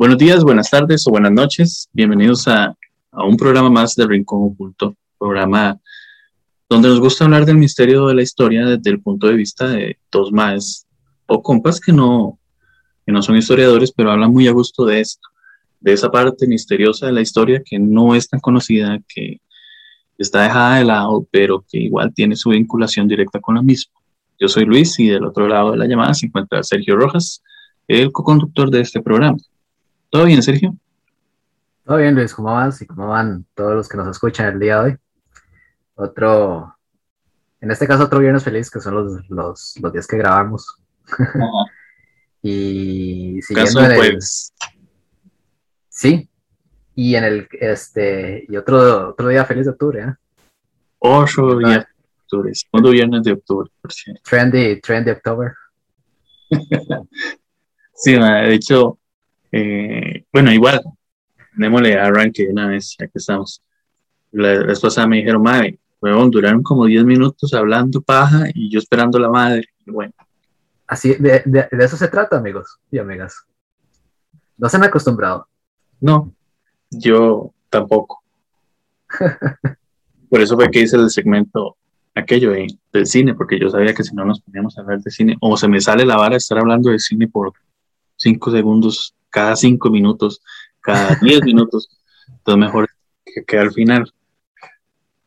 Buenos días, buenas tardes o buenas noches. Bienvenidos a, un programa más de Rincón Oculto, programa donde nos gusta hablar del misterio de la historia desde el punto de vista de dos más o compas que no, que no son historiadores, pero hablan muy a gusto de esto, de esa parte misteriosa de la historia que no es tan conocida, que está dejada de lado, pero que igual tiene su vinculación directa con la misma. Yo soy Luis y del otro lado de la llamada se encuentra Sergio Rojas, el co-conductor de este programa. ¿Todo bien, Sergio? Todo bien, Luis, ¿cómo vas? ¿Y cómo van todos los que nos escuchan el día de hoy? Otro, en este caso, otro viernes feliz, que son los, los, los días que grabamos. y siguiendo en el, Sí, y en el, este, y otro, otro día feliz de octubre, ¿eh? Otro día de octubre, segundo viernes de octubre, por cierto. Trendy, trendy octubre. sí, de hecho, eh, bueno, igual, démosle arranque una vez, ya que estamos. La vez pasada me dijeron, madre, huevón, duraron como 10 minutos hablando paja y yo esperando la madre. bueno. Así, de, de, eso se trata, amigos y amigas. No se han acostumbrado. No, yo tampoco. Por eso fue que hice el segmento aquello del cine, porque yo sabía que si no nos poníamos a hablar de cine, o se me sale la vara de estar hablando de cine por cinco segundos cada cinco minutos, cada diez minutos, entonces mejor que, al final.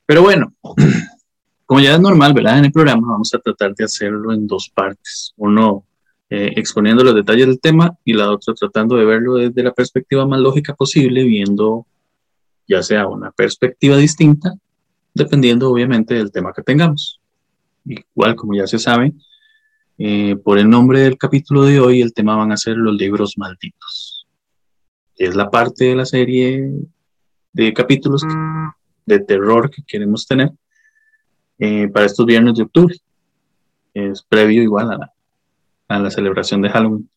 Pero bueno, como ya es normal, ¿verdad? En el programa vamos a tratar de hacerlo en dos partes. Uno eh, exponiendo los detalles del tema y la otra tratando de verlo desde la perspectiva más lógica posible, viendo ya sea una perspectiva distinta, dependiendo obviamente del tema que tengamos. Igual, como ya se sabe, eh, por el nombre del capítulo de hoy, el tema van a ser los libros malditos. Es la parte de la serie de capítulos de terror que queremos tener eh, para estos viernes de octubre. Es previo igual a la, a la celebración de Halloween.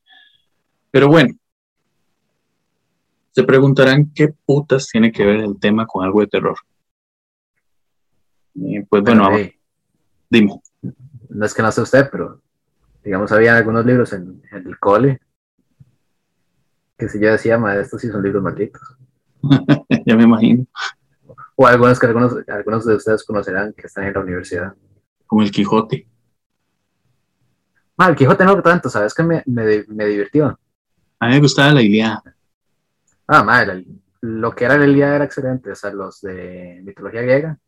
Pero bueno, se preguntarán qué putas tiene que ver el tema con algo de terror. Eh, pues bueno, dime. No es que no sé usted, pero digamos, había algunos libros en, el cole que si yo decía, ma, estos sí son libros malditos. ya me imagino. O algunos que algunos, algunos de ustedes conocerán que están en la universidad. Como el Quijote. Ah, el Quijote no tanto, ¿sabes? Que me, me, me divirtió. A mí me gustaba la Ilíada. Ah, madre, lo que era la Ilíada era excelente, o sea, los de mitología griega.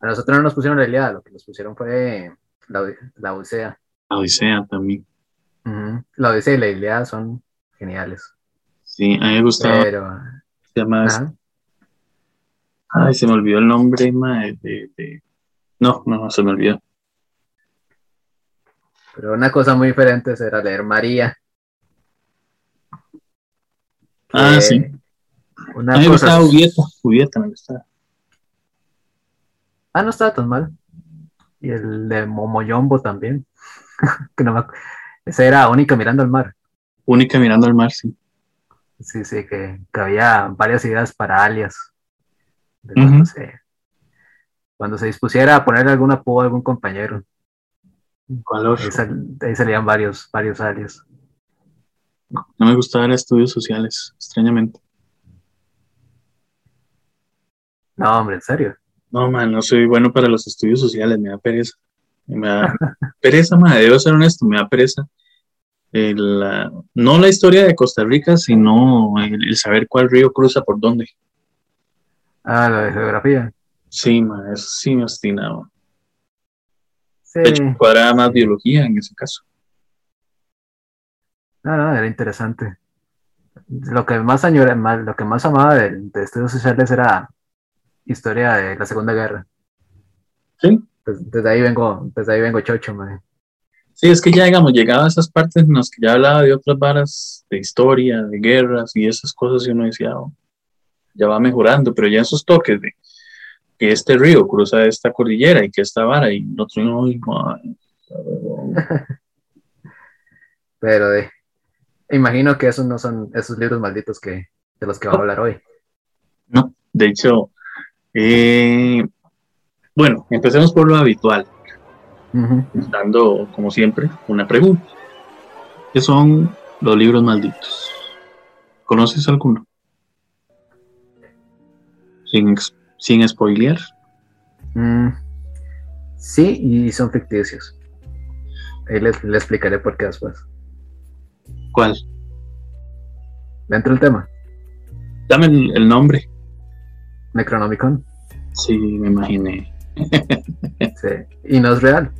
A nosotros no nos pusieron la Ilíada, lo que nos pusieron fue la, la Odisea. La Odisea también. La Odisea y la Ilíada son geniales. Sí, a mí me gustaba. Pero... Se llama... Ay, se me olvidó el nombre, de, No, no, se me olvidó. Pero una cosa muy diferente era leer María. Ah, sí. Una a mí me gustaba Julieta, Julieta me gustaba. Ah, no estaba tan mal. Y el de Momoyombo también. que no esa era única mirando al mar. Única mirando al mar, sí. Sí, sí, que, había varias ideas para alias. cuando, se, cuando, se, dispusiera a poner algún apodo a algún compañero. ¿Cuál ahí, salían varios, varios alias. No me gustaban estudios sociales, extrañamente. No, hombre, en serio. No, man, no soy bueno para los estudios sociales, me da pereza. Me da pereza, madre, debo ser honesto, me da pereza. no la historia de Costa Rica, sino el, saber cuál río cruza por dónde. Ah, la de geografía. Sí, madre, eso sí me obstinaba. Sí. De hecho, cuadraba más biología en ese caso. No, no, era interesante. Lo que más añoraba, lo que más amaba de, de estudios sociales era historia de la Segunda Guerra. Sí. Pues, desde ahí vengo, desde ahí vengo chocho, man. Sí, es que ya, digamos, llegaba a esas partes en las que ya hablaba de otras varas, de historia, de guerras y esas cosas, y uno decía, oh, ya va mejorando, pero ya esos toques de que este río cruza esta cordillera y que esta vara, y otro no, pero de, imagino que esos no son esos libros malditos que, de los que va a hablar hoy. No, de hecho, eh, bueno, empecemos por lo habitual, dando, como siempre, una pregunta. ¿Qué son los libros malditos? ¿Conoces alguno? Sin, sin spoilear. Mm, sí, y son ficticios. Ahí les, explicaré por qué después. ¿Cuál? Dentro del tema. Dame el, nombre. Necronomicon. Sí, me imaginé. Sí. Y no es real.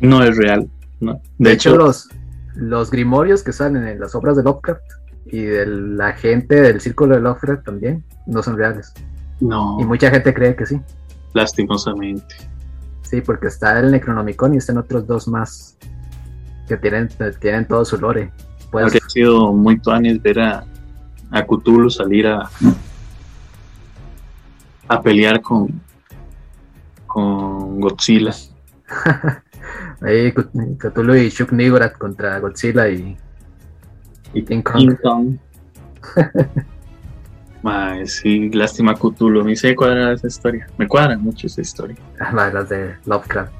No es real. No. De, hecho, los, los grimorios que salen en las obras de Lovecraft y de la gente del círculo de Lovecraft también no son reales. No. Y mucha gente cree que sí. Lastimosamente. Sí, porque está el Necronomicon y están otros dos más que tienen, tienen todo su lore. Pues, Habría sido muy tuanis ver a, a Cthulhu salir a, a pelear con, con Godzilla. Ahí Cthulhu y Shuk Nigorat contra Godzilla y, y King Kong. sí, lástima Cthulhu. Ni sé cuál era esa historia. Me cuadra mucho esa historia. Ah, las de Lovecraft.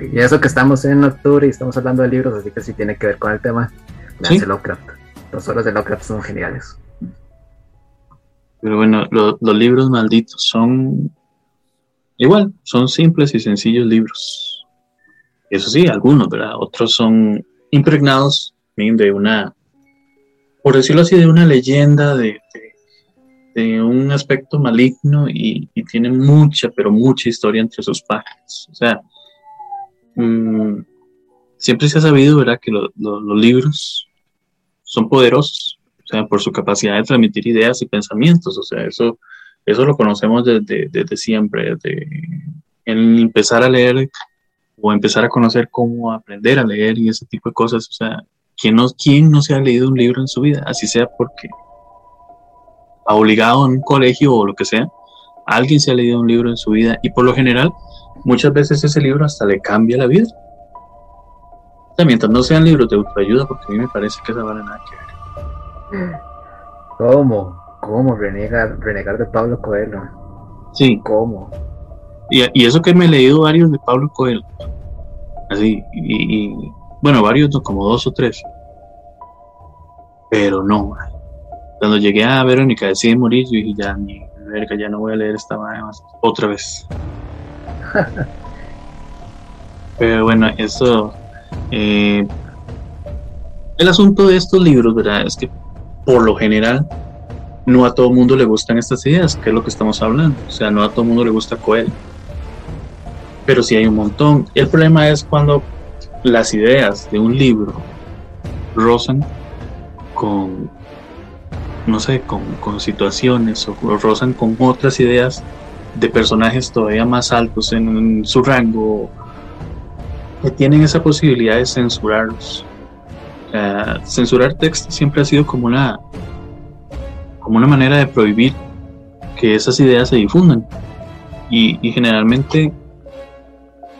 Y eso que estamos en octubre y estamos hablando de libros, así que sí tiene que ver con el tema. ¿Sí? Lovecraft. Los horas de Lovecraft son geniales. Pero bueno, los libros malditos son igual, son simples y sencillos libros. Eso sí, algunos, ¿verdad? Otros son impregnados de una, por decirlo así, de una leyenda, de, de, un aspecto maligno y, tienen mucha, pero mucha historia entre sus páginas. O sea, mm, siempre se ha sabido, ¿verdad?, que los libros son poderosos, o sea, por su capacidad de transmitir ideas y pensamientos. O sea, eso, eso lo conocemos desde, desde siempre, desde en empezar a leer o empezar a conocer cómo aprender a leer y ese tipo de cosas. O sea, ¿quién no, quién no se ha leído un libro en su vida? Así sea porque ha obligado en un colegio o lo que sea, alguien se ha leído un libro en su vida y por lo general muchas veces ese libro hasta le cambia la vida. O sea, mientras no sean libros de autoayuda, porque a mí me parece que esa vale nada que ver. ¿Cómo? ¿Cómo renegar, renegar de Pablo Coelho? Sí. ¿Cómo? Y, eso que me he leído varios de Pablo Coelho. Así, y, bueno, varios, como dos o tres. Pero no, cuando llegué a Verónica decide morir, yo dije, ya, ni verga, ya no voy a leer esta más otra vez. Pero bueno, eso. Eh, el asunto de estos libros, ¿verdad? Es que por lo general no a todo mundo le gustan estas ideas, que es lo que estamos hablando. O sea, no a todo mundo le gusta Coelho pero sí hay un montón. El problema es cuando las ideas de un libro rozan con, no sé, con, situaciones o, rozan con otras ideas de personajes todavía más altos en, su rango que tienen esa posibilidad de censurarlos. censurar textos siempre ha sido como una, como una manera de prohibir que esas ideas se difundan. Y, y generalmente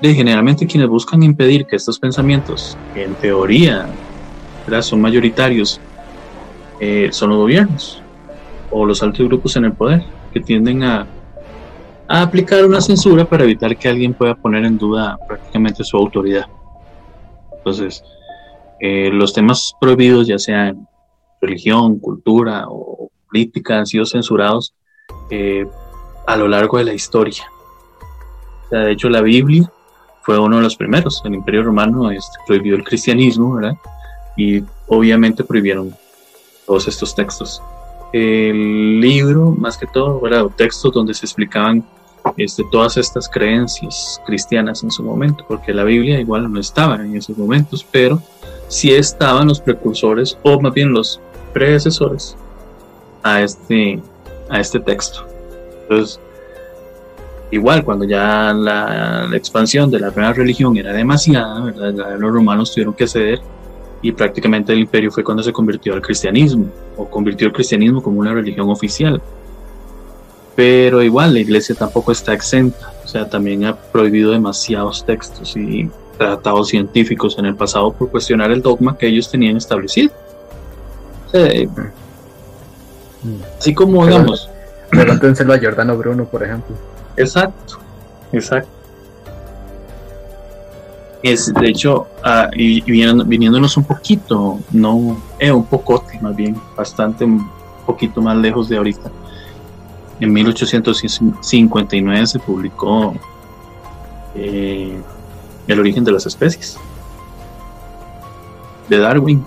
de generalmente quienes buscan impedir que estos pensamientos, que en teoría son mayoritarios, eh, son los gobiernos o los altos grupos en el poder, que tienden a, aplicar una censura para evitar que alguien pueda poner en duda prácticamente su autoridad. Entonces, eh, los temas prohibidos, ya sean religión, cultura o política, han sido censurados eh, a lo largo de la historia. de hecho, la Biblia fue uno de los primeros. El Imperio Romano este, prohibió el cristianismo, ¿verdad? Y obviamente prohibieron todos estos textos. El libro, más que todo, ¿verdad? Textos donde se explicaban este, todas estas creencias cristianas en su momento, porque la Biblia igual no estaba en esos momentos, pero sí estaban los precursores, o más bien los predecesores, a este, a este texto. Entonces, igual cuando ya la, expansión de la nueva religión era demasiada, los romanos tuvieron que ceder y prácticamente el imperio fue cuando se convirtió al cristianismo o convirtió el cristianismo como una religión oficial. Pero igual la iglesia tampoco está exenta, o sea, también ha prohibido demasiados textos y tratados científicos en el pasado por cuestionar el dogma que ellos tenían establecido. Así como, digamos... Pregúntenselo a Giordano Bruno, por ejemplo. Exacto, exacto. Es, de hecho, ah, y, viniéndonos un poquito, no, eh, un poco más bien, bastante poquito más lejos de ahorita. En 1859 se publicó eh, El origen de las especies de Darwin.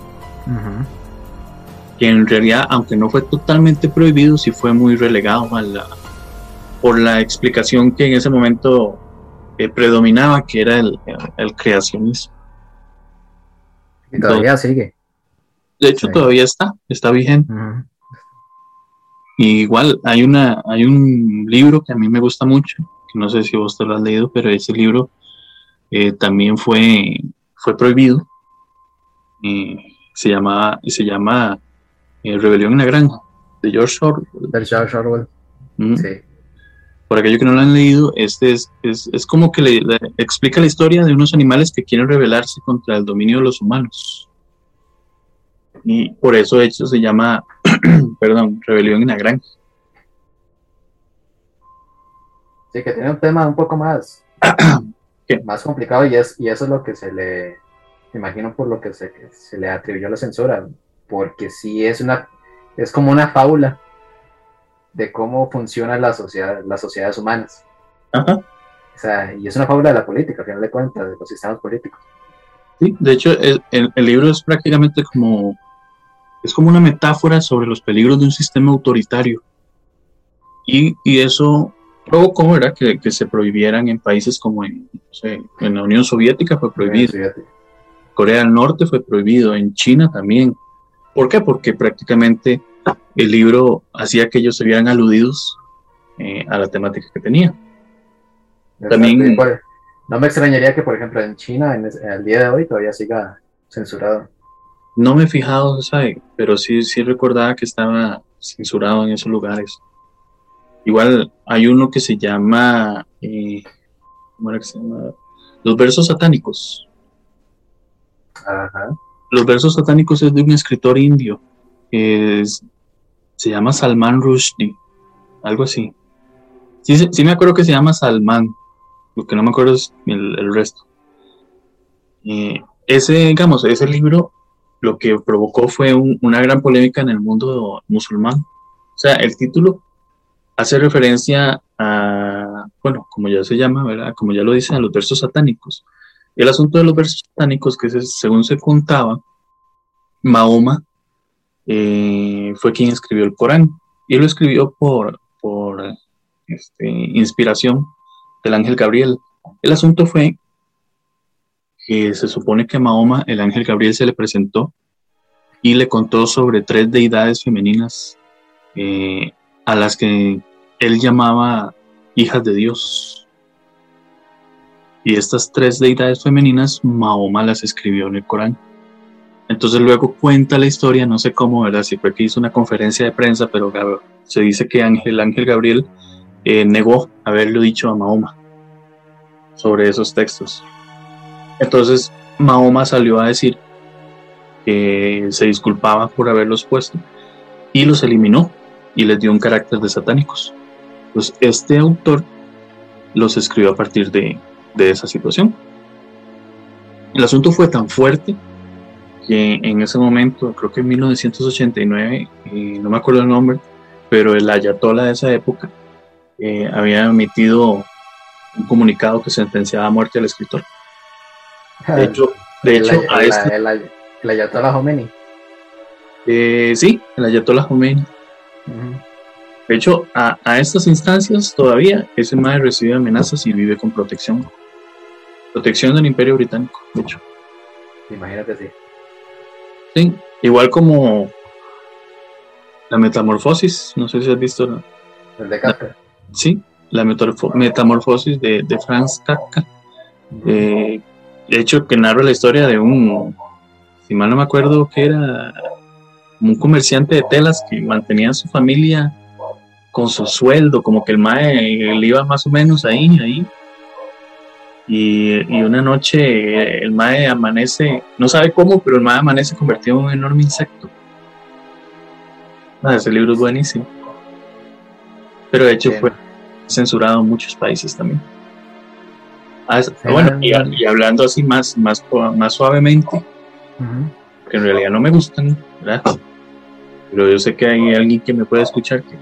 Que en realidad, aunque no fue totalmente prohibido, sí fue muy relegado a la, por la explicación que en ese momento eh, predominaba, que era el, creacionismo. Y todavía sigue. De hecho, todavía está, está vigente. igual hay una, hay un libro que a mí me gusta mucho, que no sé si vos te lo has leído, pero ese libro eh, también fue, fue prohibido. se llama, se llama eh, Rebelión en la Granja, de George Orwell. De George Orwell. Sí. Por aquellos que no lo han leído, este es, es, como que le, explica la historia de unos animales que quieren rebelarse contra el dominio de los humanos. Y por eso, de hecho, se llama, perdón, Rebelión en la Granja. Sí, que tiene un tema un poco más, más complicado y, es, y eso es lo que se le, imagino por lo que se, se le atribuyó la censura, porque sí es una, es como una fábula de cómo funciona la sociedad, las sociedades humanas. Ajá. O sea, y es una fábula de la política, al final de cuentas, de los sistemas políticos. Sí, de hecho, el, el, libro es prácticamente como, es como una metáfora sobre los peligros de un sistema autoritario. Y, y eso provocó ¿verdad? Que, que, se prohibieran en países como en, en la Unión Soviética fue prohibido. Corea del Norte fue prohibido, en China también. ¿Por qué? Porque prácticamente el libro hacía que ellos se vieran aludidos eh, a la temática que tenía. También, no me extrañaría que, por ejemplo, en China, en, el día de hoy, todavía siga censurado. No me he fijado, ¿sabe? pero sí, sí recordaba que estaba censurado en esos lugares. Igual hay uno que se llama, eh, ¿cómo era que se llama? Los versos satánicos. Ajá. Los versos satánicos es de un escritor indio, se llama Salman Rushdie, algo así. Sí, sí, me acuerdo que se llama Salman, lo que no me acuerdo es el, resto. ese, digamos, ese libro lo que provocó fue una gran polémica en el mundo musulmán. O sea, el título hace referencia a, bueno, como ya se llama, ¿verdad? Como ya lo dicen, a los versos satánicos. El asunto de los versos satánicos, que según se contaba, Mahoma eh, fue quien escribió el Corán. Y lo escribió por, por este, inspiración del ángel Gabriel. El asunto fue que se supone que Mahoma el ángel Gabriel se le presentó y le contó sobre tres deidades femeninas eh, a las que él llamaba hijas de Dios. Y estas tres deidades femeninas, Mahoma las escribió en el Corán. Entonces luego cuenta la historia, no sé cómo, ¿verdad? Si fue que hizo una conferencia de prensa, pero se dice que Ángel, Ángel Gabriel eh, negó haberlo dicho a Mahoma sobre esos textos. Entonces Mahoma salió a decir que se disculpaba por haberlos puesto y los eliminó y les dio un carácter de satánicos. Pues este autor los escribió a partir de, de esa situación. El asunto fue tan fuerte que en ese momento, creo que en 1989, eh, no me acuerdo el nombre, pero el ayatollah de esa época eh, había emitido un comunicado que sentenciaba a muerte al escritor. De hecho, de hecho el, a este, el, ayatollah Khomeini. Eh, sí, el ayatollah Khomeini. De hecho, a, a, estas instancias todavía ese madre recibe amenazas y vive con protección. Protección del Imperio Británico, de hecho. Imagínate, sí. Sí, igual como la metamorfosis, no sé si has visto. El de Kafka. Sí, la metamorfosis de, de Franz Kafka. Eh, de hecho, que narra la historia de un, si mal no me acuerdo, que era un comerciante de telas que mantenía a su familia con su sueldo, como que el mae le iba más o menos ahí, ahí, y, una noche el mae amanece, no sabe cómo, pero el mae amanece convertido en un enorme insecto. Ah, ese libro es buenísimo. Pero de hecho fue censurado en muchos países también. Ah, bueno, y, hablando así más, más, más suavemente, que en realidad no me gustan, ¿verdad? Pero yo sé que hay alguien que me puede escuchar que,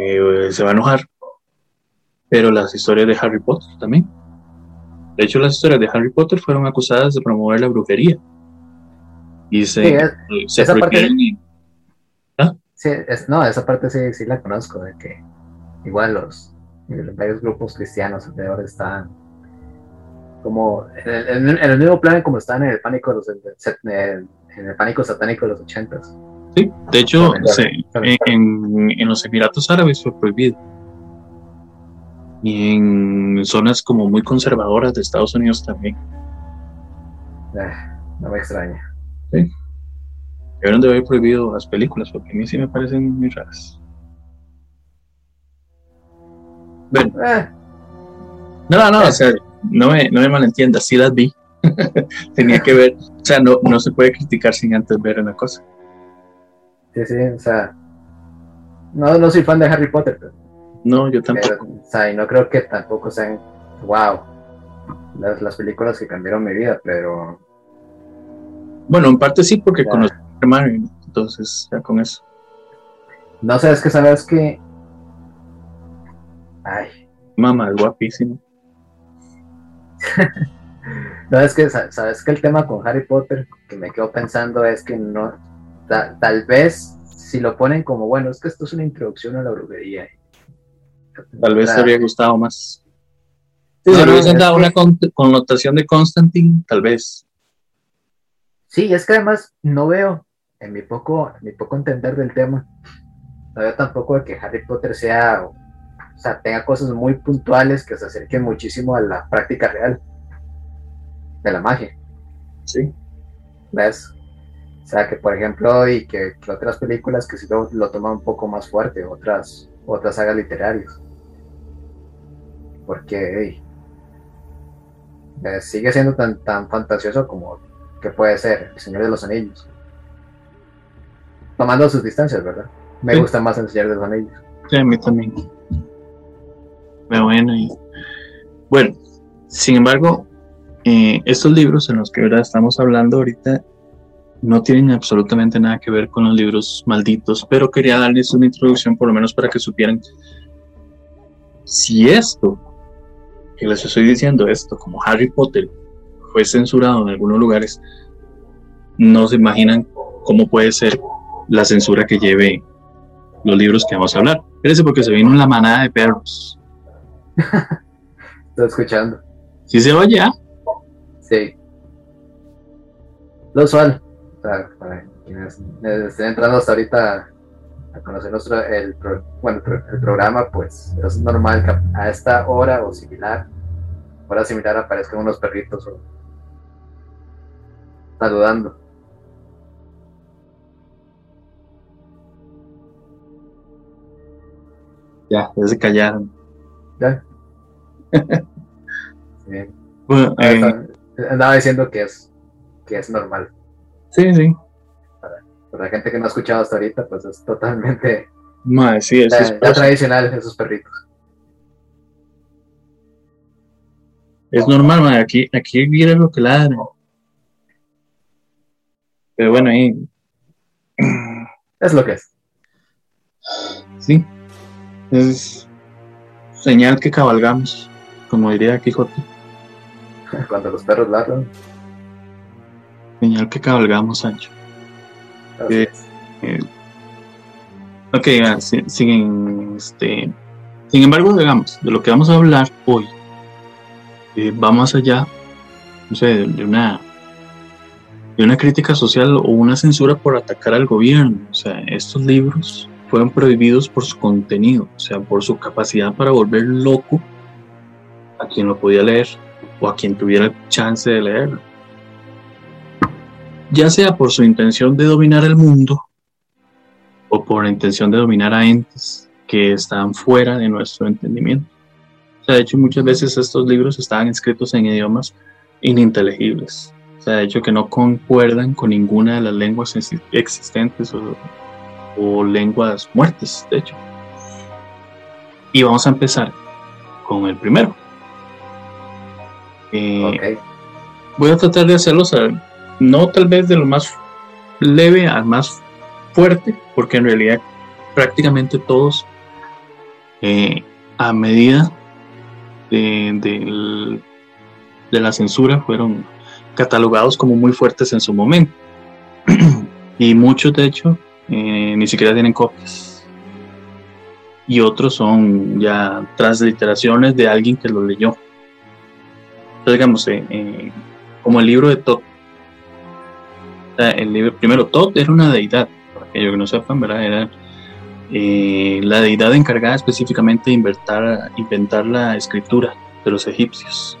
eh, se va a enojar. Pero las historias de Harry Potter también. De hecho, las historias de Harry Potter fueron acusadas de promover la brujería. Y se, esa parte, ¿Ah? no, esa parte sí, sí la conozco, de que igual los, varios grupos cristianos alrededor están como en el, mismo plan como están en el pánico los, en el pánico satánico de los ochentas. Sí, de hecho, en, en, los Emiratos Árabes fue prohibido. Y en zonas como muy conservadoras de Estados Unidos también. Ah, no me extraña. Sí. Deberían de haber prohibido las películas, porque a mí sí me parecen muy raras. Bueno. Eh. No, no, o sea, no me, no me malentiendas, sí las vi. Tenía que ver, o sea, no, no se puede criticar sin antes ver una cosa. Sí, sí, o sea, no, no soy fan de Harry Potter. No, yo tampoco. o sea, y no creo que tampoco sean, wow, las, las películas que cambiaron mi vida, pero... Bueno, en parte sí, porque conozco a Mario, entonces ya con eso. No sé, es que sabes que... Ay. Mamá, es guapísimo. no, es que, sabes que el tema con Harry Potter que me quedo pensando es que no, tal vez si lo ponen como, bueno, es que esto es una introducción a la brujería. Tal vez te habría gustado más. si le hubiesen dado una connotación de Constantine, tal vez. Sí, es que además no veo, en mi poco, en mi poco entender del tema, no veo tampoco de que Harry Potter sea, o sea, tenga cosas muy puntuales que se acerquen muchísimo a la práctica real de la magia. Sí. ¿Ves? O sea, que por ejemplo, y que, otras películas que sí lo, lo, toman un poco más fuerte, otras, otras sagas literarias. Porque eh, sigue siendo tan, tan fantasioso como que puede ser El Señor de los Anillos. Tomando sus distancias, ¿verdad? Me gusta más El Señor de los Anillos. Sí, a mí también. Pero bueno, y... bueno, sin embargo, eh, estos libros en los que ahora estamos hablando ahorita no tienen absolutamente nada que ver con los libros malditos, pero quería darles una introducción por lo menos para que supieran si esto, que les estoy diciendo esto, como Harry Potter fue censurado en algunos lugares, no se imaginan cómo puede ser la censura que lleve los libros que vamos a hablar. Fíjense porque se vino una manada de perros. Estoy escuchando. ¿Sí se oye? Ah? Sí. Lo usual para, quienes estén entrando hasta ahorita a conocer nuestro, el, bueno, el programa, pues es normal que a esta hora o similar, hora similar aparezcan unos perritos saludando. Ya, ya se callaron. Ya. Bueno, eh, andaba diciendo que es que es normal. Sí, sí. Para, la gente que no ha escuchado hasta ahorita, pues es totalmente sí, es, tradicional esos perritos. Es normal, madre. aquí, aquí viene lo que ladran. Pero bueno, ahí. Es lo que es. Sí. Es señal que cabalgamos, como diría Quijote. Cuando los perros ladran. Señal que cabalgamos, Sancho. Eh, eh, ok, sin, este, sin embargo, digamos, de lo que vamos a hablar hoy, eh, va más allá, no sé, de una, de una crítica social o una censura por atacar al gobierno. O sea, estos libros fueron prohibidos por su contenido, o sea, por su capacidad para volver loco a quien lo podía leer o a quien tuviera chance de leerlo ya sea por su intención de dominar el mundo o por la intención de dominar a entes que están fuera de nuestro entendimiento. O sea, de hecho, muchas veces estos libros estaban escritos en idiomas ininteligibles. O sea, de hecho, que no concuerdan con ninguna de las lenguas existentes o, lenguas muertas, de hecho. Y vamos a empezar con el primero. Eh, voy a tratar de hacerlo no tal vez de lo más leve al más fuerte porque en realidad prácticamente todos eh, a medida de, la censura fueron catalogados como muy fuertes en su momento. Y muchos de hecho eh, ni siquiera tienen copias. Y otros son ya transliteraciones de alguien que lo leyó. Entonces digamos eh, como el libro de Todd el libro primero Todd era una deidad ellos que no sepan, ¿verdad? Era eh, la deidad encargada específicamente de inventar, inventar la escritura de los egipcios.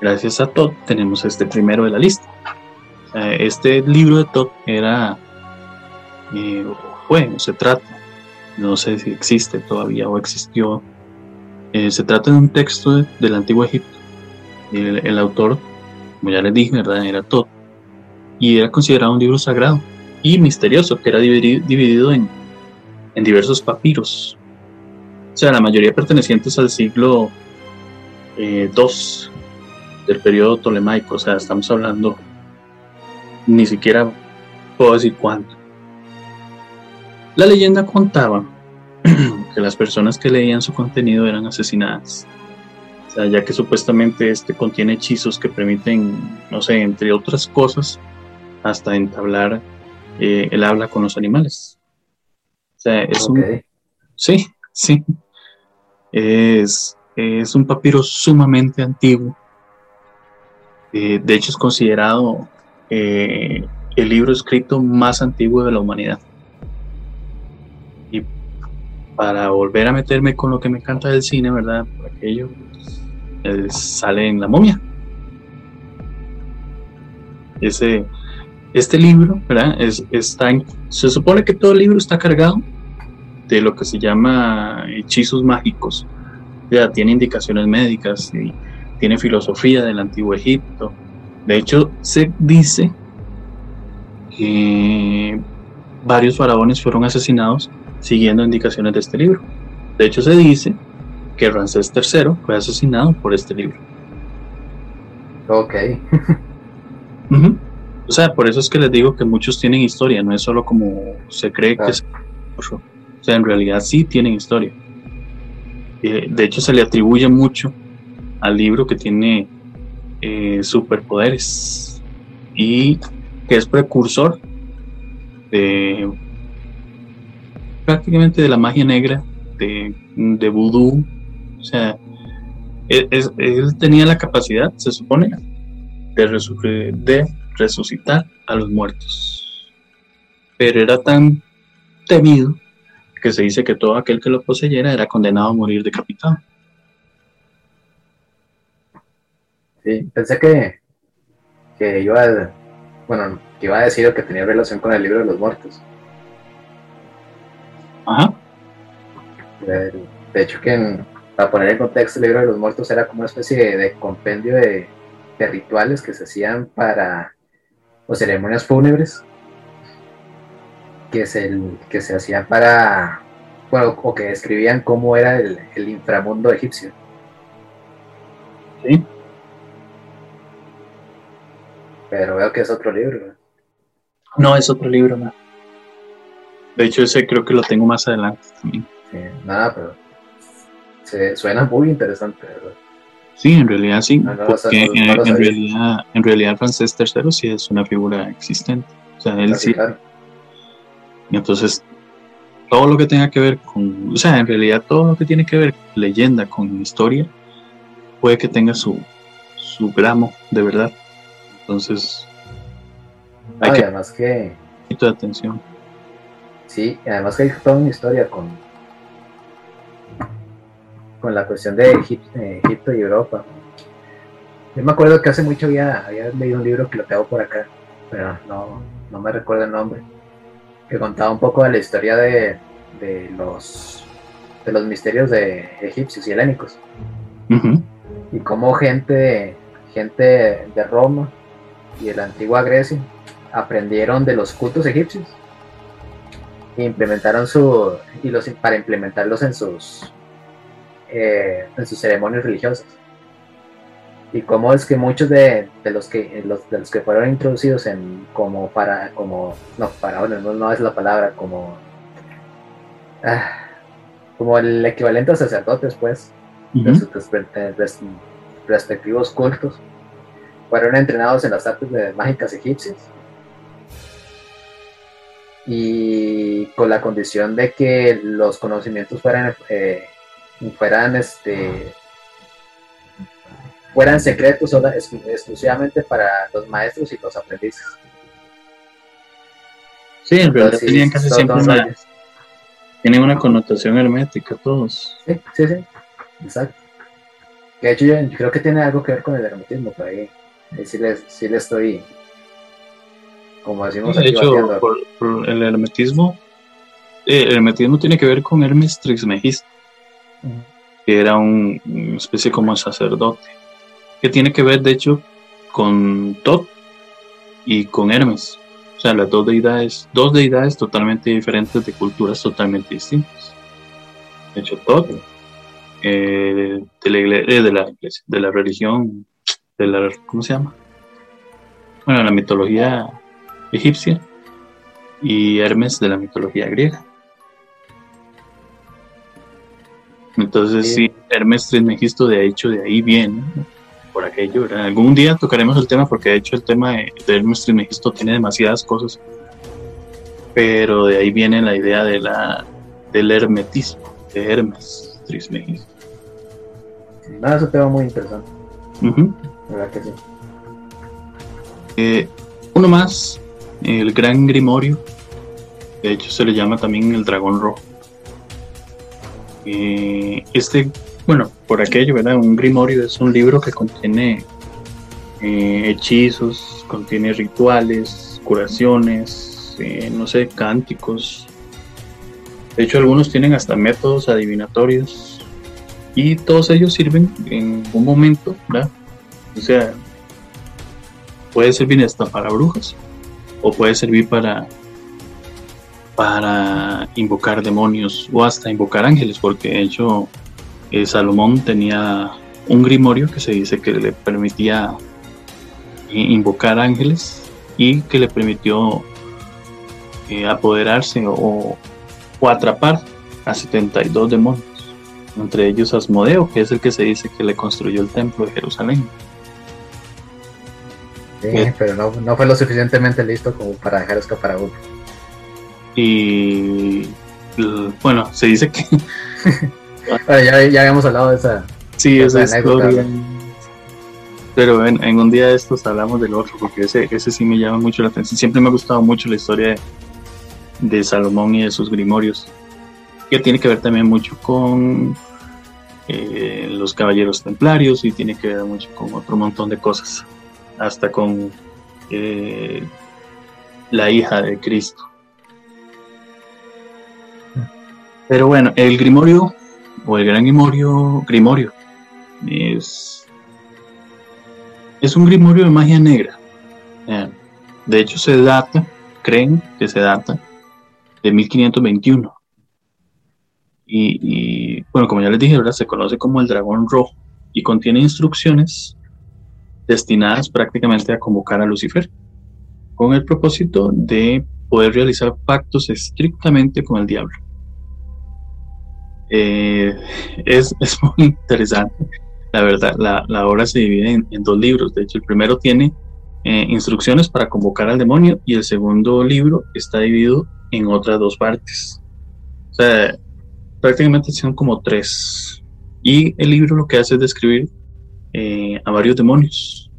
Gracias a Tot tenemos este primero de la lista. este libro de Tot era, eh, bueno, se trata, no sé si existe todavía o existió, eh, se trata de un texto del antiguo Egipto. El, el, autor, como ya les dije, ¿verdad? era Tot y era considerado un libro sagrado y misterioso, que era dividido en, en diversos papiros. O sea, la mayoría pertenecientes al siglo II eh, del periodo tolemaico. O sea, estamos hablando, ni siquiera puedo decir cuánto. La leyenda contaba que las personas que leían su contenido eran asesinadas. O sea, ya que supuestamente este contiene hechizos que permiten, no sé, entre otras cosas, hasta entablar eh, él habla con los animales. O sea, es un, sí, sí. Es, es, un papiro sumamente antiguo. Eh, de hecho, es considerado eh, el libro escrito más antiguo de la humanidad. Y para volver a meterme con lo que me encanta del cine, ¿verdad? Por aquello, sale en La momia. Ese, este libro, ¿verdad? Es, está se supone que todo el libro está cargado de lo que se llama hechizos mágicos. Ya tiene indicaciones médicas y tiene filosofía del antiguo Egipto. De hecho, se dice que varios faraones fueron asesinados siguiendo indicaciones de este libro. De hecho, se dice que Ramsés III fue asesinado por este libro. Ok. O sea, por eso es que les digo que muchos tienen historia, no es solo como se cree que es. O sea, en realidad sí tienen historia. Eh, de hecho, se le atribuye mucho al libro que tiene eh, superpoderes y que es precursor de prácticamente de la magia negra, de, de vudú. O sea, él, él, tenía la capacidad, se supone, de, de resucitar a los muertos. Pero era tan temido que se dice que todo aquel que lo poseyera era condenado a morir decapitado. Sí, pensé que, que iba a, bueno, que iba a decir que tenía relación con el libro de los muertos. Ajá. De, hecho, que para poner en contexto, el libro de los muertos era como una especie de, compendio de, de, rituales que se hacían para o ceremonias fúnebres que se, que se hacían para, bueno, o que describían cómo era el, inframundo egipcio. Sí. Pero veo que es otro libro. No, es otro libro, no. De hecho, ese creo que lo tengo más adelante también. Sí, nada, pero se, suena muy interesante, ¿verdad? Sí, en realidad sí, porque en, realidad, en realidad Francés III sí es una figura existente. O sea, él sí. Y entonces, todo lo que tenga que ver con, o sea, en realidad todo lo que tiene que ver leyenda con historia, puede que tenga su, su gramo de verdad. Entonces, hay que además que... Un poquito de atención. Sí, además que hay toda una historia con, con la cuestión de Egipto, y Europa. Yo me acuerdo que hace mucho había, había leído un libro que lo tengo por acá, pero no, no me recuerdo el nombre, que contaba un poco de la historia de, de los, de los misterios de egipcios y helénicos. Y cómo gente, gente de Roma y de la antigua Grecia aprendieron de los cultos egipcios e implementaron su y los para implementarlos en sus eh, en sus ceremonias religiosas. y cómo es que muchos de, los que los, de los que fueron introducidos en como para como no para bueno, no, es la palabra como ah, como el equivalente a sacerdotes pues de sus respectivos cultos fueron entrenados en las artes de mágicas egipcias y con la condición de que los conocimientos fueran eh, fueran este fueran secretos exclusivamente para los maestros y los aprendices. Sí, en realidad tenían casi siempre una, tienen una connotación hermética todos. Sí, sí, sí, exacto. De hecho, yo, creo que tiene algo que ver con el hermetismo, por ahí, sí, le, sí le estoy, como decimos de hecho, por, el hermetismo, eh, el hermetismo tiene que ver con Hermes Trismegisto, que era un, una especie como sacerdote que tiene que ver de hecho con Tot y con Hermes. O sea, las dos deidades, dos deidades totalmente diferentes de culturas totalmente distintas. De hecho, Tot eh, de, la iglesia, de, la de la religión, de la, ¿cómo se llama? Bueno, la mitología egipcia y Hermes de la mitología griega. Entonces, sí, Hermes Trismegisto, de hecho, de ahí viene por aquello. Algún día tocaremos el tema porque de hecho el tema de, Hermes Trismegisto tiene demasiadas cosas. Pero de ahí viene la idea de la, del hermetismo, de Hermes Trismegisto. Nada, es un tema muy interesante. ¿Verdad que sí? Eh, uno más, el Gran Grimorio. De hecho, se le llama también el Dragón Rojo. Eh, este bueno, por aquello, ¿verdad? Un grimorio es un libro que contiene eh, hechizos, contiene rituales, curaciones, eh, no sé, cánticos. De hecho, algunos tienen hasta métodos adivinatorios y todos ellos sirven en un momento, ¿verdad? O sea, puede servir hasta para brujas o puede servir para para invocar demonios o hasta invocar ángeles, porque de hecho eh, Salomón tenía un grimorio que se dice que le permitía invocar ángeles y que le permitió eh, apoderarse o, atrapar a 72 demonios, entre ellos Asmodeo, que es el que se dice que le construyó el templo de Jerusalén. Sí, pero no, no, fue lo suficientemente listo como para dejar escapar a uno. Y bueno, se dice que ya, ya habíamos hablado de esa. Sí, esa, historia. Pero en, un día de estos hablamos del otro, porque ese, ese sí me llama mucho la atención. Siempre me ha gustado mucho la historia de, Salomón y de sus grimorios, que tiene que ver también mucho con eh, los caballeros templarios y tiene que ver mucho con otro montón de cosas, hasta con eh, la hija de Cristo. Pero bueno, el grimorio o el Gran Grimorio, Grimorio. Es, es un grimorio de magia negra. De hecho, se data, creen que se data de 1521. Y, bueno, como ya les dije, se conoce como el dragón rojo y contiene instrucciones destinadas prácticamente a convocar a Lucifer, con el propósito de poder realizar pactos estrictamente con el diablo. Eh, es, es, muy interesante. La verdad, la, la obra se divide en, dos libros. De hecho, el primero tiene eh, instrucciones para convocar al demonio y el segundo libro está dividido en otras dos partes. O sea, prácticamente son como tres. Y el libro lo que hace es describir eh, a varios demonios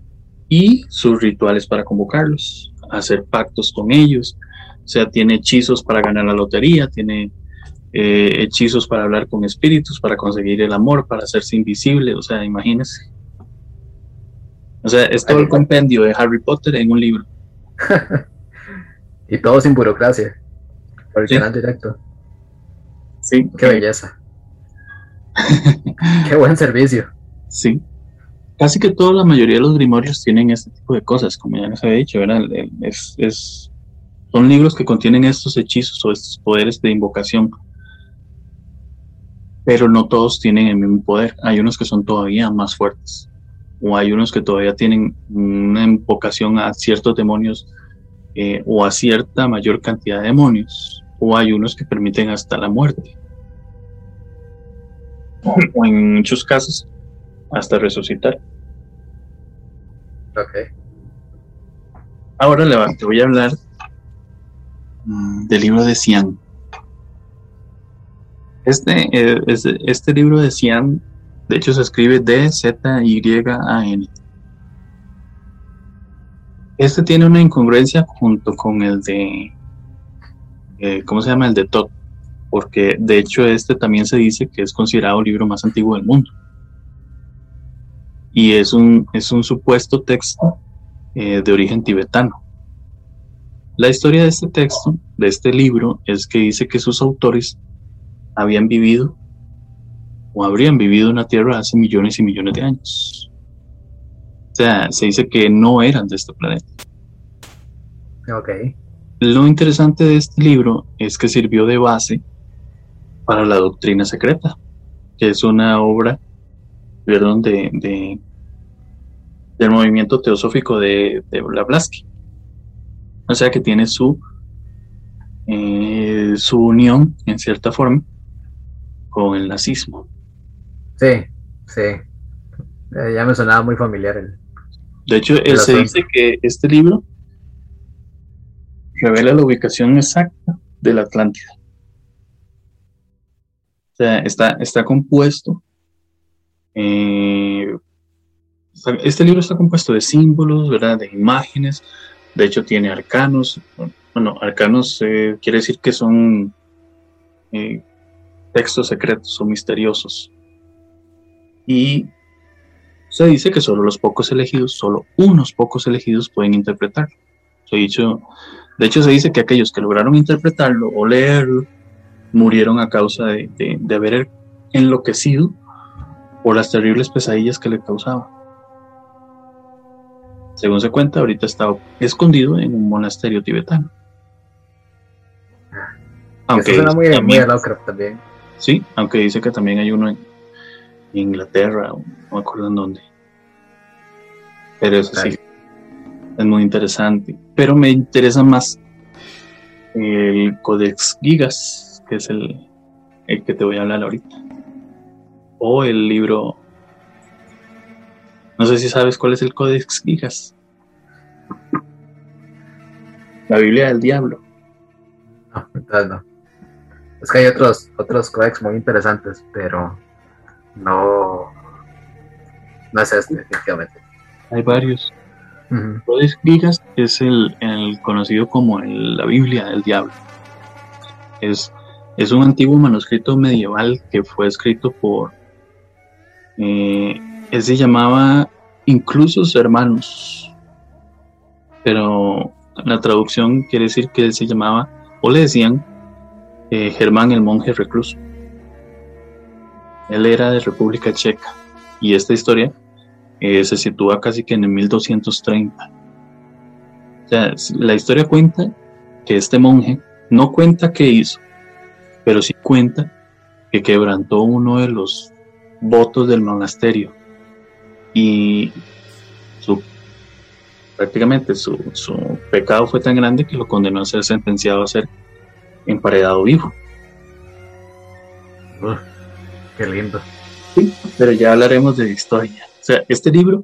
y sus rituales para convocarlos, hacer pactos con ellos. O sea, tiene hechizos para ganar la lotería, tiene eh, hechizos para hablar con espíritus, para conseguir el amor, para hacerse invisible, o sea, imagínense. O sea, es todo el compendio de Harry Potter en un libro. y todo sin burocracia. Por el canal directo. Sí. Qué belleza. Qué buen servicio. Sí. Casi que toda la mayoría de los grimorios tienen este tipo de cosas, como ya les había dicho, ¿verdad? Es, es, son libros que contienen estos hechizos o estos poderes de invocación pero no todos tienen el mismo poder. Hay unos que son todavía más fuertes. o hay unos que todavía tienen una invocación a ciertos demonios eh, o a cierta mayor cantidad de demonios, o hay unos que permiten hasta la muerte, o en muchos casos hasta resucitar. Ok. Ahora te voy a hablar mm, del libro de Cian. Este, eh, este libro de Cian de hecho, se escribe D-Z-Y-A-N. Este tiene una incongruencia junto con el de. Eh, ¿Cómo se llama? El de Todd. Porque de hecho, este también se dice que es considerado el libro más antiguo del mundo. Y es un, es un supuesto texto eh, de origen tibetano. La historia de este texto, de este libro, es que dice que sus autores habían vivido o habrían vivido en la Tierra hace millones y millones de años. O sea, se dice que no eran de este planeta. Ok. Lo interesante de este libro es que sirvió de base para la doctrina secreta, que es una obra, perdón, de, del movimiento teosófico de, de Blavatsky. O sea que tiene su, eh, su unión, en cierta forma, con el nazismo. Sí, sí. Eh, ya me sonaba muy familiar. El, de hecho, se dice que este libro revela la ubicación exacta de la Atlántida. O sea, está, está compuesto. Eh, este libro está compuesto de símbolos, ¿verdad? De imágenes. De hecho, tiene arcanos. Bueno, arcanos eh, quiere decir que son textos secretos o misteriosos y se dice que solo los pocos elegidos, solo unos pocos elegidos pueden interpretarlo. De hecho, de hecho se dice que aquellos que lograron interpretarlo o leerlo murieron a causa de, de, haber enloquecido por las terribles pesadillas que le causaba. Según se cuenta, ahorita está escondido en un monasterio tibetano. Aunque Eso suena muy, también, también. Sí, aunque dice que también hay uno en, Inglaterra, no me acuerdo en dónde. Pero eso sí, es muy interesante. Pero me interesa más el Codex Gigas, que es el, el que te voy a hablar ahorita. O el libro. No sé si sabes cuál es el Codex Gigas. La Biblia del Diablo. No, no. Es que hay otros, otros codex muy interesantes, pero no, no es este, efectivamente. Hay varios. Uh es el, conocido como la Biblia del Diablo. Es, es un antiguo manuscrito medieval que fue escrito por. Eh, se llamaba Inclusos Hermanos. Pero la traducción quiere decir que él se llamaba, o le decían, eh, Germán el monje recluso. Él era de República Checa y esta historia eh, se sitúa casi que en el 1230. O sea, la historia cuenta que este monje no cuenta qué hizo, pero sí cuenta que quebrantó uno de los votos del monasterio y su, prácticamente su, su pecado fue tan grande que lo condenó a ser sentenciado a ser emparedado vivo. Qué lindo. Sí, pero ya hablaremos de historia. O sea, este libro,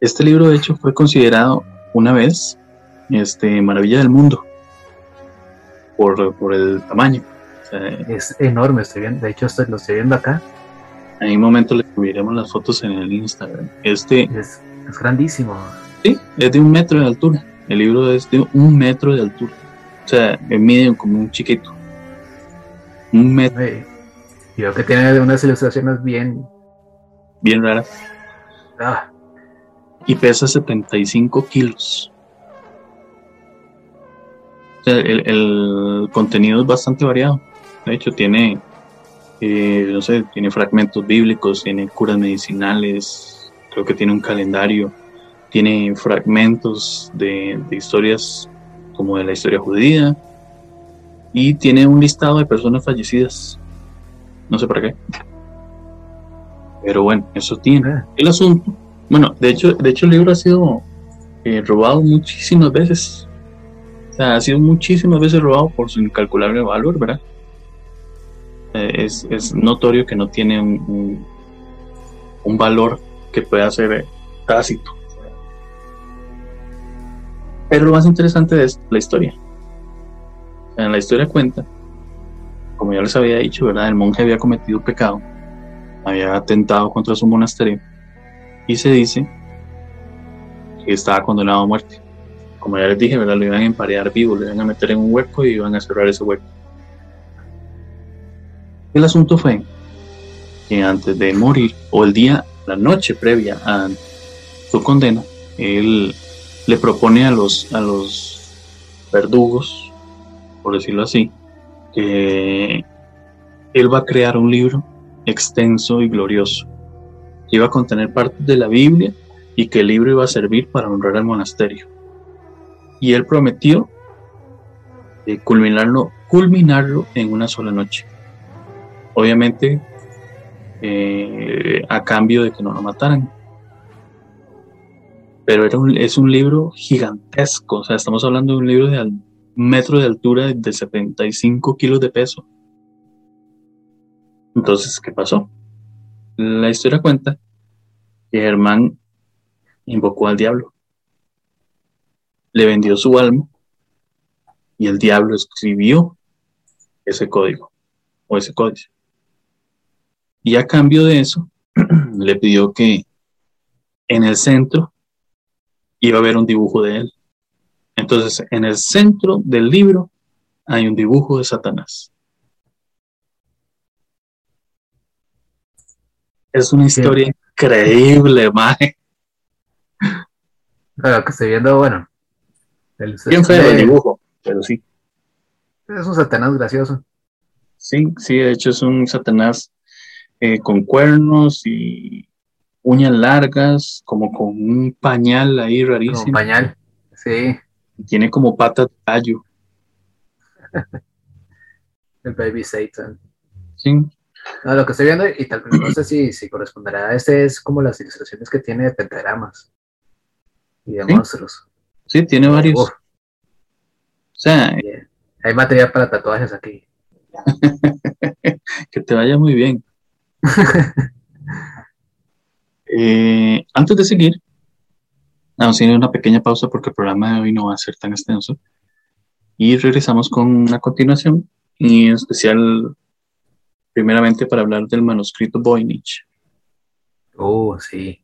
este libro de hecho fue considerado una vez este, Maravilla del Mundo por, por el tamaño. es enorme, estoy viendo, de hecho lo estoy viendo acá. En un momento le subiremos las fotos en el Instagram. Este es, es grandísimo. Sí, es de un metro de altura. El libro es de un metro de altura. O sea, mide como un chiquito. Un metro. Y veo que tiene unas ilustraciones bien. Bien raras. Ah. Y pesa 75 kilos. el, contenido es bastante variado. De hecho, tiene, eh, no sé, tiene fragmentos bíblicos, tiene curas medicinales, creo que tiene un calendario, tiene fragmentos de, de historias como de la historia judía y tiene un listado de personas fallecidas no sé para qué. Pero bueno, eso tiene. El asunto Bueno, de hecho, de hecho el libro ha sido eh, robado muchísimas veces. O sea, ha sido muchísimas veces robado por su incalculable valor, ¿verdad? Eh, es, notorio que no tiene un, un, valor que pueda ser tácito. Pero lo más interesante es la historia. En la historia cuenta, como ya les había dicho, ¿verdad? El monje había cometido pecado, había atentado contra su monasterio y se dice que estaba condenado a muerte. Como ya les dije, ¿verdad? Lo iban a emparear vivo, lo iban a meter en un hueco y iban a cerrar ese hueco. El asunto fue que antes de morir, o el día, la noche previa a su condena, él le propone a los, a los verdugos, por decirlo así, que él va a crear un libro extenso y glorioso, que iba a contener partes de la Biblia y que el libro iba a servir para honrar al monasterio. Y él prometió eh, culminarlo, culminarlo en una sola noche. Obviamente, eh, a cambio de que no lo mataran pero era es un libro gigantesco, o sea, estamos hablando de un libro de un metro de altura de 75 kilos de peso. Entonces, ¿qué pasó? La historia cuenta que Germán invocó al diablo, le vendió su alma y el diablo escribió ese código o ese códice. Y a cambio de eso, le pidió que en el centro iba a haber un dibujo de él. Entonces, en el centro del libro hay un dibujo de Satanás. Es una historia increíble, Mae. Lo que estoy viendo, bueno. El, Bien feo el dibujo, pero sí. Es un Satanás gracioso. Sí, sí, de hecho es un Satanás eh, con cuernos y uñas largas, como con un pañal ahí rarísimo. Un pañal, sí. Tiene como patas de gallo. El Baby Satan. Sí. No, lo que estoy viendo, y tal vez no sé si, si corresponderá a este, es como las ilustraciones que tiene de pentagramas y de monstruos. Sí, tiene varios. O sea, hay material para tatuajes aquí. que te vaya muy bien. Eh, antes de seguir, vamos a hacer una pequeña pausa porque el programa de hoy no va a ser tan extenso. Y regresamos con una continuación, y en especial, primeramente para hablar del manuscrito Voynich. Oh, sí.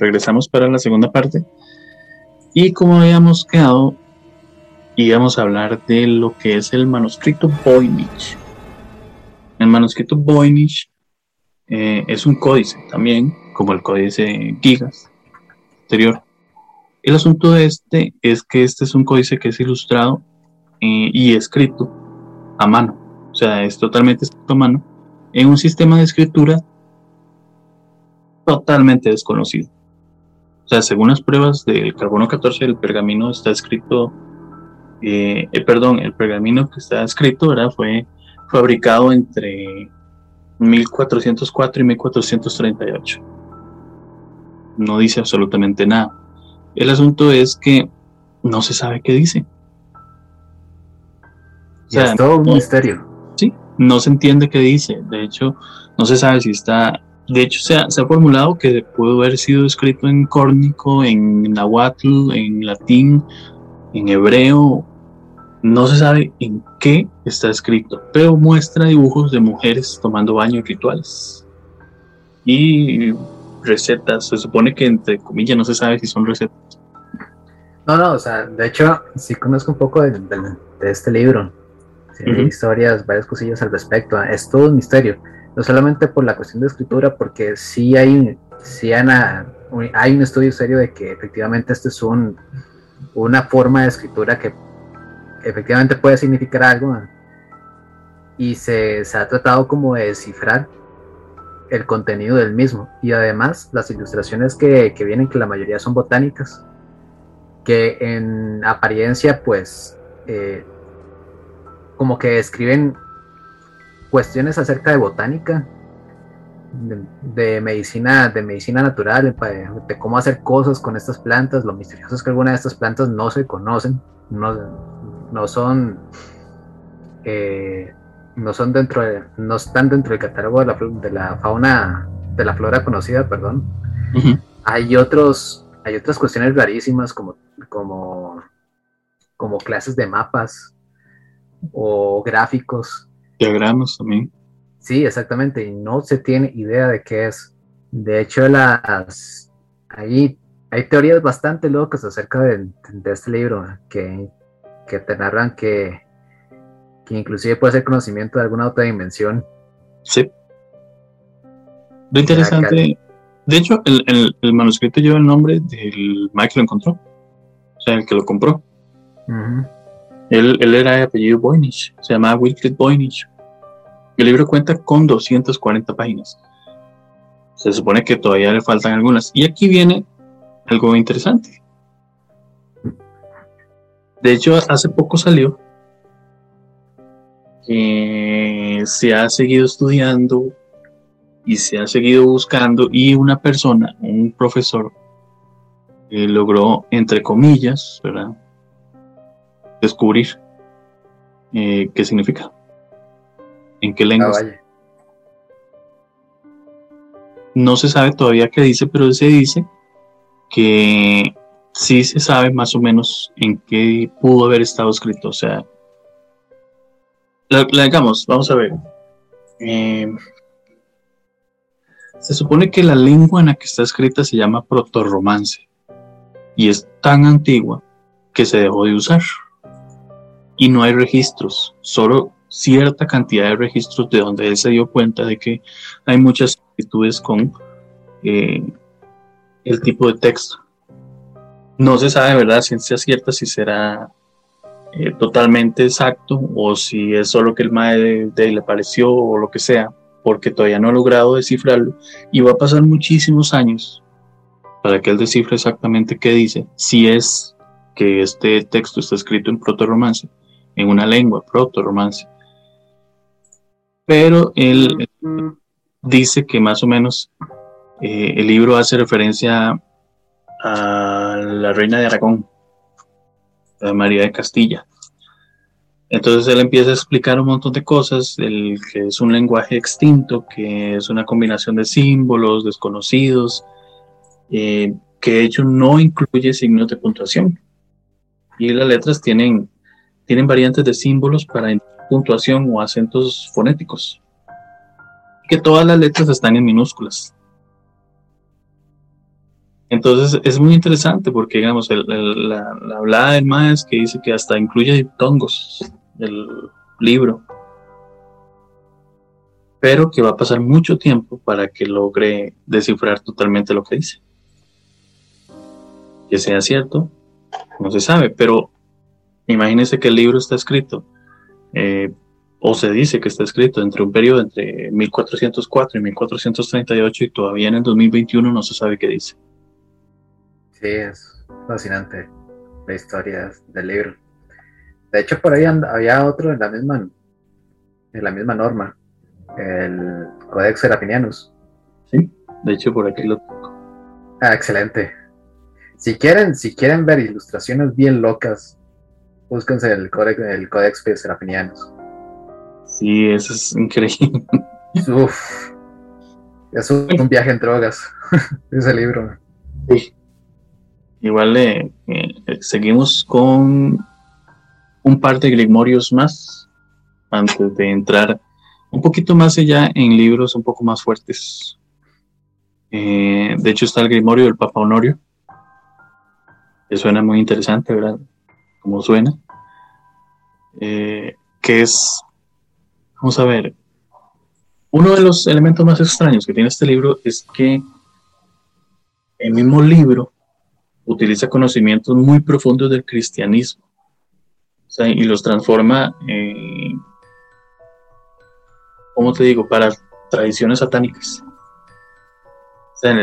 Regresamos para la segunda parte. Y como habíamos quedado, íbamos a hablar de lo que es el manuscrito Voynich. El manuscrito Voynich eh, es un códice también, como el códice Gigas anterior. El asunto de este es que este es un códice que es ilustrado eh, y escrito a mano. O sea, es totalmente escrito a mano en un sistema de escritura totalmente desconocido. O sea, según las pruebas del carbono 14, el pergamino está escrito, eh, eh, perdón, el pergamino que está escrito ¿verdad? fue fabricado entre 1404 y 1438. No dice absolutamente nada. El asunto es que no se sabe qué dice. O sea, es todo un misterio. Sí, no se entiende qué dice. De hecho, no se sabe si está de hecho, se ha, formulado que pudo haber sido escrito en córnico, en nahuatl, en latín, en hebreo No se sabe en qué está escrito, pero muestra dibujos de mujeres tomando baños rituales. Y recetas, se supone que entre comillas no se sabe si son recetas. No, no, o sea, de hecho sí conozco un poco de, este libro. Hay historias, varias cosillas al respecto. Es todo un misterio. No solamente por la cuestión de escritura, porque sí hay, sí hay, un estudio serio de que efectivamente esto es un, una forma de escritura que efectivamente puede significar algo y se, ha tratado como de descifrar el contenido del mismo. Y además las ilustraciones que, vienen que la mayoría son botánicas que en apariencia pues eh, como que describen cuestiones acerca de botánica de, medicina de medicina natural de, cómo hacer cosas con estas plantas. Lo misterioso es que algunas de estas plantas no se conocen no, no son eh, no son dentro de, no están dentro del catálogo de la, de la fauna de la flora conocida perdón. Hay otros hay otras cuestiones rarísimas como como como clases de mapas o gráficos diagramas también sí exactamente y no se tiene idea de qué es de hecho las hay, hay teorías bastante locas acerca de, de este libro que que te narran que, que inclusive puede ser conocimiento de alguna otra dimensión. Sí. Lo interesante, de hecho, el, el, manuscrito lleva el nombre del Mike que lo encontró, o sea, el que lo compró. Él, él, era de apellido Voynich, se llamaba Wilfrid Voynich. El libro cuenta con 240 páginas. Se supone que todavía le faltan algunas. Y aquí viene algo interesante. De hecho, hace poco salió que se ha seguido estudiando y se ha seguido buscando y una persona, un profesor, eh, logró, entre comillas, ¿verdad? Descubrir eh, qué significa, en qué lengua. Ah, no se sabe todavía qué dice, pero se dice que sí se sabe más o menos en qué pudo haber estado escrito. O sea, la, digamos, vamos a ver. Eh, se supone que la lengua en la que está escrita se llama proto-romance y es tan antigua que se dejó de usar y no hay registros, solo cierta cantidad de registros de donde él se dio cuenta de que hay muchas similitudes con eh, el tipo de texto. No se sabe, ¿verdad? Ciencia cierta si será eh, totalmente exacto o si es solo que el mae de, le pareció o lo que sea, porque todavía no ha logrado descifrarlo y va a pasar muchísimos años para que él descifre exactamente qué dice, si es que este texto está escrito en proto-romance, en una lengua proto-romance. Pero él dice que más o menos eh, el libro hace referencia a la reina de Aragón, a María de Castilla. Entonces él empieza a explicar un montón de cosas, el, que es un lenguaje extinto, que es una combinación de símbolos desconocidos, eh, que de hecho no incluye signos de puntuación. Y las letras tienen, tienen variantes de símbolos para puntuación o acentos fonéticos. Que todas las letras están en minúsculas. Entonces es muy interesante porque, digamos, la, hablada del maes que dice que hasta incluye diptongos del libro, pero que va a pasar mucho tiempo para que logre descifrar totalmente lo que dice. Que sea cierto, no se sabe, pero imagínense que el libro está escrito, eh, o se dice que está escrito entre un periodo entre 1404 y 1438 y todavía en el 2021 no se sabe qué dice. Sí, es fascinante la historia del libro. De hecho, por ahí había otro en la misma, en la misma norma, el Codex Serafinianus. Sí, de hecho por aquí lo tengo. Ah, excelente. Si quieren, si quieren ver ilustraciones bien locas, búsquense el Codex, el Codex Serafinianus. Sí, eso es increíble. Uf, es un, viaje en drogas, ese libro. Sí. Igual eh, seguimos con un par de grimorios más antes de entrar un poquito más allá en libros un poco más fuertes. Eh, de hecho está el grimorio del Papa Honorio, que suena muy interesante, ¿verdad? Como suena. Eh, que es, vamos a ver, uno de los elementos más extraños que tiene este libro es que el mismo libro utiliza conocimientos muy profundos del cristianismo y los transforma, eh, ¿cómo te digo?, para tradiciones satánicas. O sea,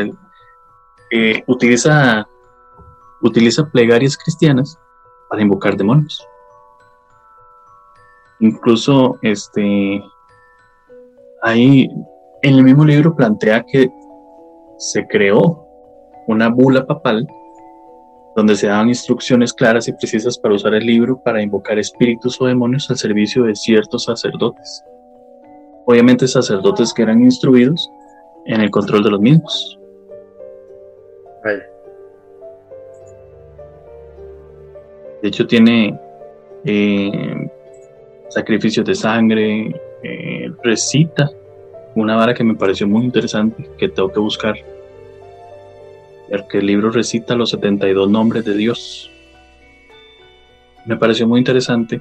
eh, utiliza, utiliza plegarias cristianas para invocar demonios. Incluso, este, ahí en el mismo libro plantea que se creó una bula papal donde se daban instrucciones claras y precisas para usar el libro para invocar espíritus o demonios al servicio de ciertos sacerdotes. Obviamente sacerdotes que eran instruidos en el control de los mismos. De hecho tiene eh, sacrificios de sangre, eh, recita una vara que me pareció muy interesante, que tengo que buscar que el libro recita los 72 nombres de Dios. Me pareció muy interesante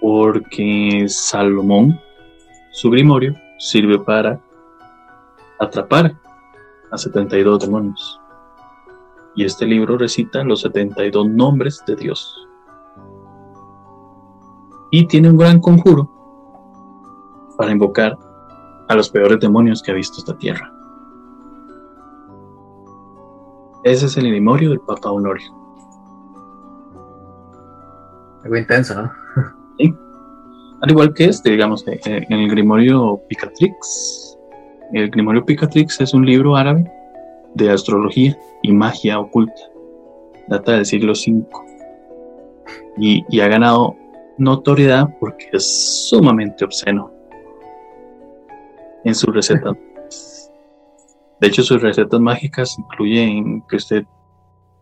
porque Salomón, su grimorio, sirve para atrapar a 72 demonios. Y este libro recita los 72 nombres de Dios. Y tiene un gran conjuro para invocar a los peores demonios que ha visto esta tierra. Ese es el grimorio del Papa Honorio. Algo intenso, ¿no? Sí. Al igual que este, digamos, eh, eh, en el grimorio Picatrix. El grimorio Picatrix es un libro árabe de astrología y magia oculta. Data del siglo V. Y, ha ganado notoriedad porque es sumamente obsceno en su receta. De hecho, sus recetas mágicas incluyen que usted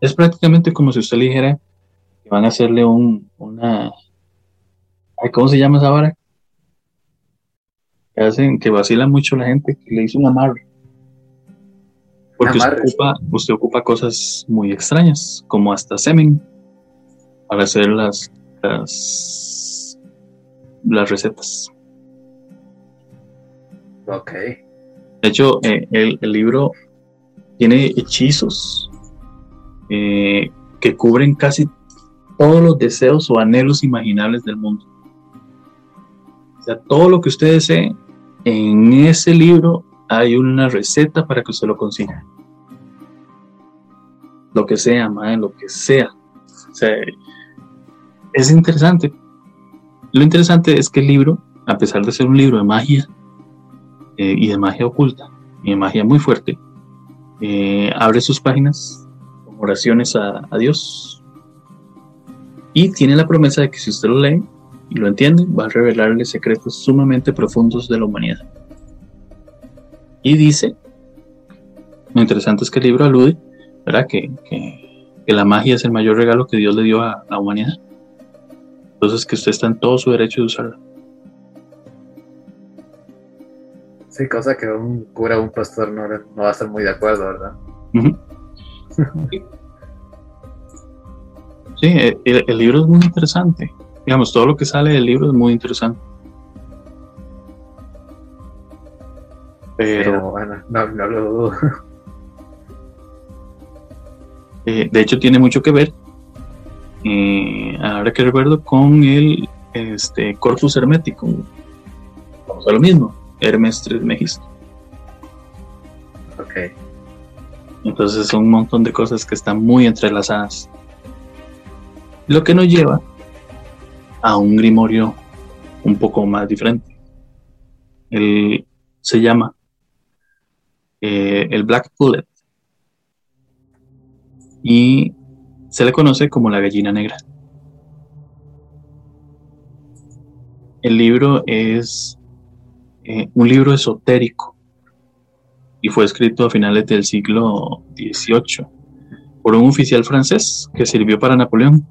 es prácticamente como si usted le dijera que van a hacerle un, una, ¿cómo se llama esa vara? Que hacen, que vacila mucho la gente, que le hizo un amarre. Porque usted ocupa, usted ocupa, cosas muy extrañas, como hasta semen, para hacer las, las, las recetas. Ok. De hecho, eh, el, libro tiene hechizos eh, que cubren casi todos los deseos o anhelos imaginables del mundo. O sea, todo lo que usted desee, en ese libro hay una receta para que usted lo consiga. Lo que sea, madre, lo que sea. O sea, es interesante. Lo interesante es que el libro, a pesar de ser un libro de magia, eh, y de magia oculta y de magia muy fuerte, eh, abre sus páginas con oraciones a, Dios y tiene la promesa de que si usted lo lee y lo entiende, va a revelarle secretos sumamente profundos de la humanidad. Y dice, lo interesante es que el libro alude, ¿verdad? Que, que, la magia es el mayor regalo que Dios le dio a la humanidad. Entonces que usted está en todo su derecho de usarla. Sí, cosa que un cura o un pastor no, va a estar muy de acuerdo, ¿verdad? sí, el, libro es muy interesante. Digamos, todo lo que sale del libro es muy interesante. Pero, bueno, no, lo dudo. Eh, de hecho, tiene mucho que ver, eh, ahora que recuerdo, con el este, corpus hermético. Vamos a lo mismo. Hermes Trismegisto. Ok. Entonces son un montón de cosas que están muy entrelazadas. Lo que nos lleva a un grimorio un poco más diferente. El, se llama eh, el Black Pullet y se le conoce como la gallina negra. El libro es eh, un libro esotérico y fue escrito a finales del siglo XVIII por un oficial francés que sirvió para Napoleón.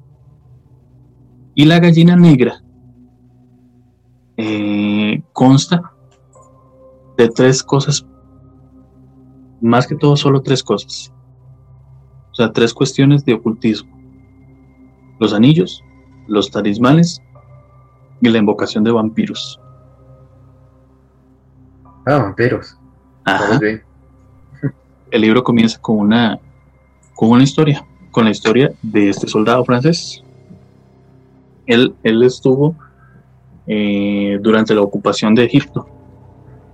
Y la gallina negra eh, consta de tres cosas, más que todo solo tres cosas. O sea, tres cuestiones de ocultismo. Los anillos, los talismanes y la invocación de vampiros. Ah, vampiros. El libro comienza con una, con una historia, con la historia de este soldado francés. Él, él estuvo eh, durante la ocupación de Egipto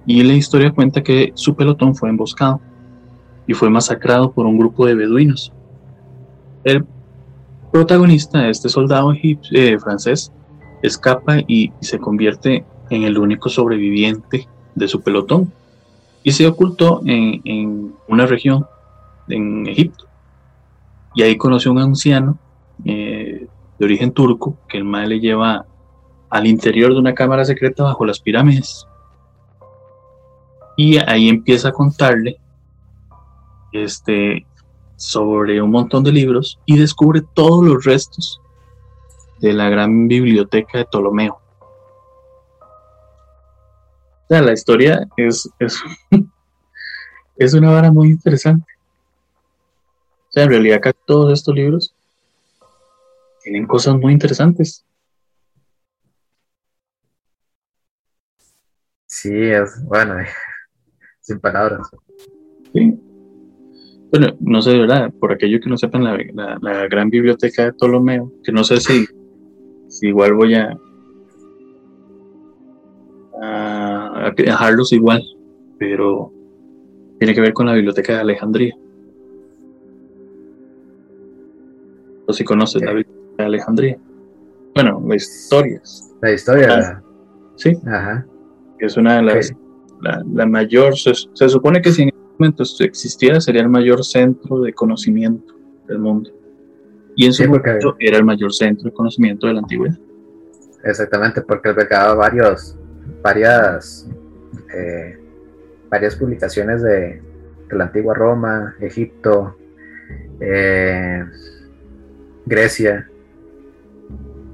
y la historia cuenta que su pelotón fue emboscado y fue masacrado por un grupo de beduinos. El protagonista, este soldado eh, francés, escapa y se convierte en el único sobreviviente de su pelotón y se ocultó en, una región en Egipto. Y ahí conoció a un anciano eh, de origen turco que el mal le lleva al interior de una cámara secreta bajo las pirámides. Y ahí empieza a contarle este, sobre un montón de libros y descubre todos los restos de la gran biblioteca de Ptolomeo. O sea, la historia es, es, es una vara muy interesante. O sea, en realidad acá todos estos libros tienen cosas muy interesantes. Sí, es bueno, sin palabras. Sí. Bueno, no sé de verdad, por aquello que no sepan la, la, gran biblioteca de Ptolomeo, que no sé si, si igual voy a, a, dejarlos igual, pero tiene que ver con la biblioteca de Alejandría. O si conoces la biblioteca de Alejandría. Bueno, las historias. La historia. Ah, sí. Ajá. Es una de las, la, mayor, se, se supone que si momento existiera, sería el mayor centro de conocimiento del mundo. Y en su momento era el mayor centro de conocimiento de la antigüedad. Exactamente, porque albergaba varios, varias, eh, varias publicaciones de, la antigua Roma, Egipto, eh, Grecia.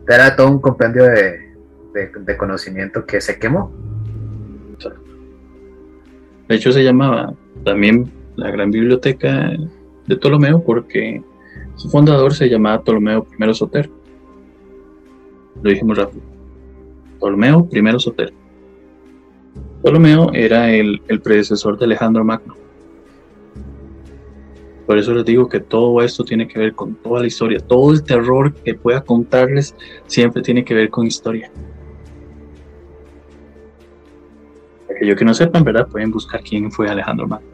Era todo un compendio de, de conocimiento que se quemó. De hecho, se llamaba también la gran biblioteca de Ptolomeo porque su fundador se llamaba Ptolomeo I Sotero. Lo dijimos rápido. Ptolomeo I Sotero. Ptolomeo era el, predecesor de Alejandro Magno. Por eso les digo que todo esto tiene que ver con toda la historia. Todo el terror que pueda contarles siempre tiene que ver con historia. Aquellos que no sepan, ¿verdad? Pueden buscar quién fue Alejandro Magno.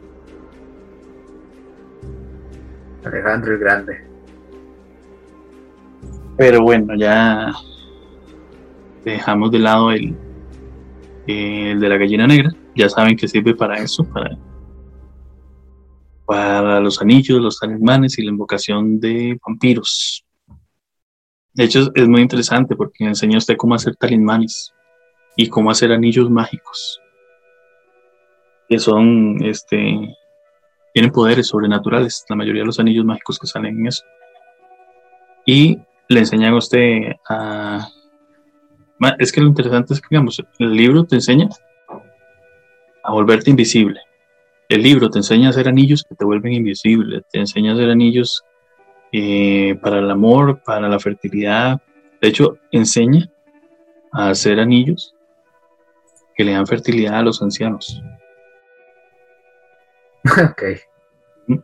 Alejandro el Grande. Pero bueno, ya dejamos de lado el, el de la gallina negra. Ya saben que sirve para eso, para, para los anillos, los talismanes y la invocación de vampiros. De hecho, es muy interesante porque enseña usted cómo hacer talismanes y cómo hacer anillos mágicos, que son este, tienen poderes sobrenaturales, la mayoría de los anillos mágicos que salen en eso. Y le enseñan a usted a... Es que lo interesante es que, digamos, el libro te enseña a volverte invisible. El libro te enseña a hacer anillos que te vuelven invisible, te enseña a hacer anillos eh, para el amor, para la fertilidad. De hecho, enseña a hacer anillos que le dan fertilidad a los ancianos.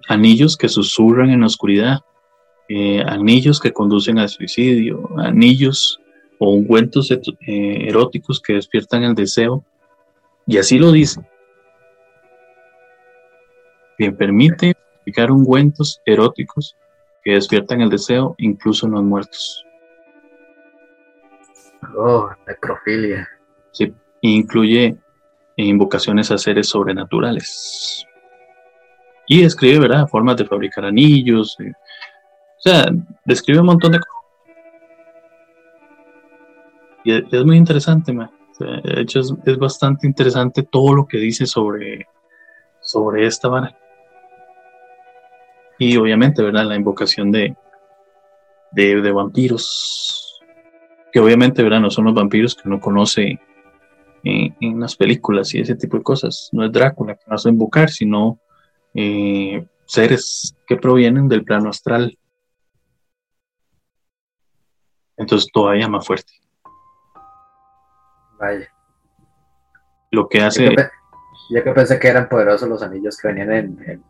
Anillos que susurran en la oscuridad, eh, anillos que conducen al suicidio, anillos o ungüentos eh, eróticos que despiertan el deseo. Y así lo dice. Bien, permite aplicar ungüentos eróticos que despiertan el deseo incluso en los muertos. Oh, necrofilia. Sí, incluye invocaciones a seres sobrenaturales. Y describe, ¿verdad? Formas de fabricar anillos. Eh, o sea, describe un montón de cosas. Y es, muy interesante, man. de hecho, es, bastante interesante todo lo que dice sobre, sobre esta vara. Y obviamente, ¿verdad? La invocación de, de, vampiros. que obviamente, ¿verdad? No son los vampiros que uno conoce en, las películas y ese tipo de cosas. No es Drácula que vas a invocar, sino eh, seres que provienen del plano astral. Entonces todavía más fuerte. Vaya. Lo que hace... Yo que, pensé que eran poderosos los anillos que venían en, en,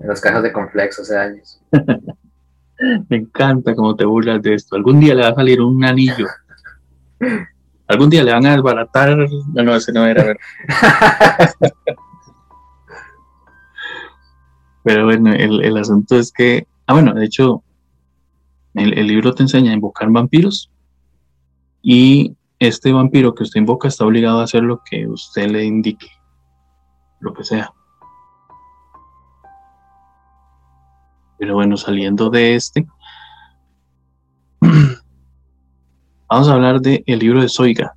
las cajas de Conflex hace años. Me encanta cómo te burlas de esto. Algún día le va a salir un anillo. Algún día le van a desbaratar. No, no, ese no era. Pero bueno, el, asunto es que. Ah, bueno, de hecho, el, el libro te enseña a invocar vampiros. Y este vampiro que usted invoca está obligado a hacer lo que usted le indique, lo que sea. Pero bueno, saliendo de este, vamos a hablar del el libro de Soiga.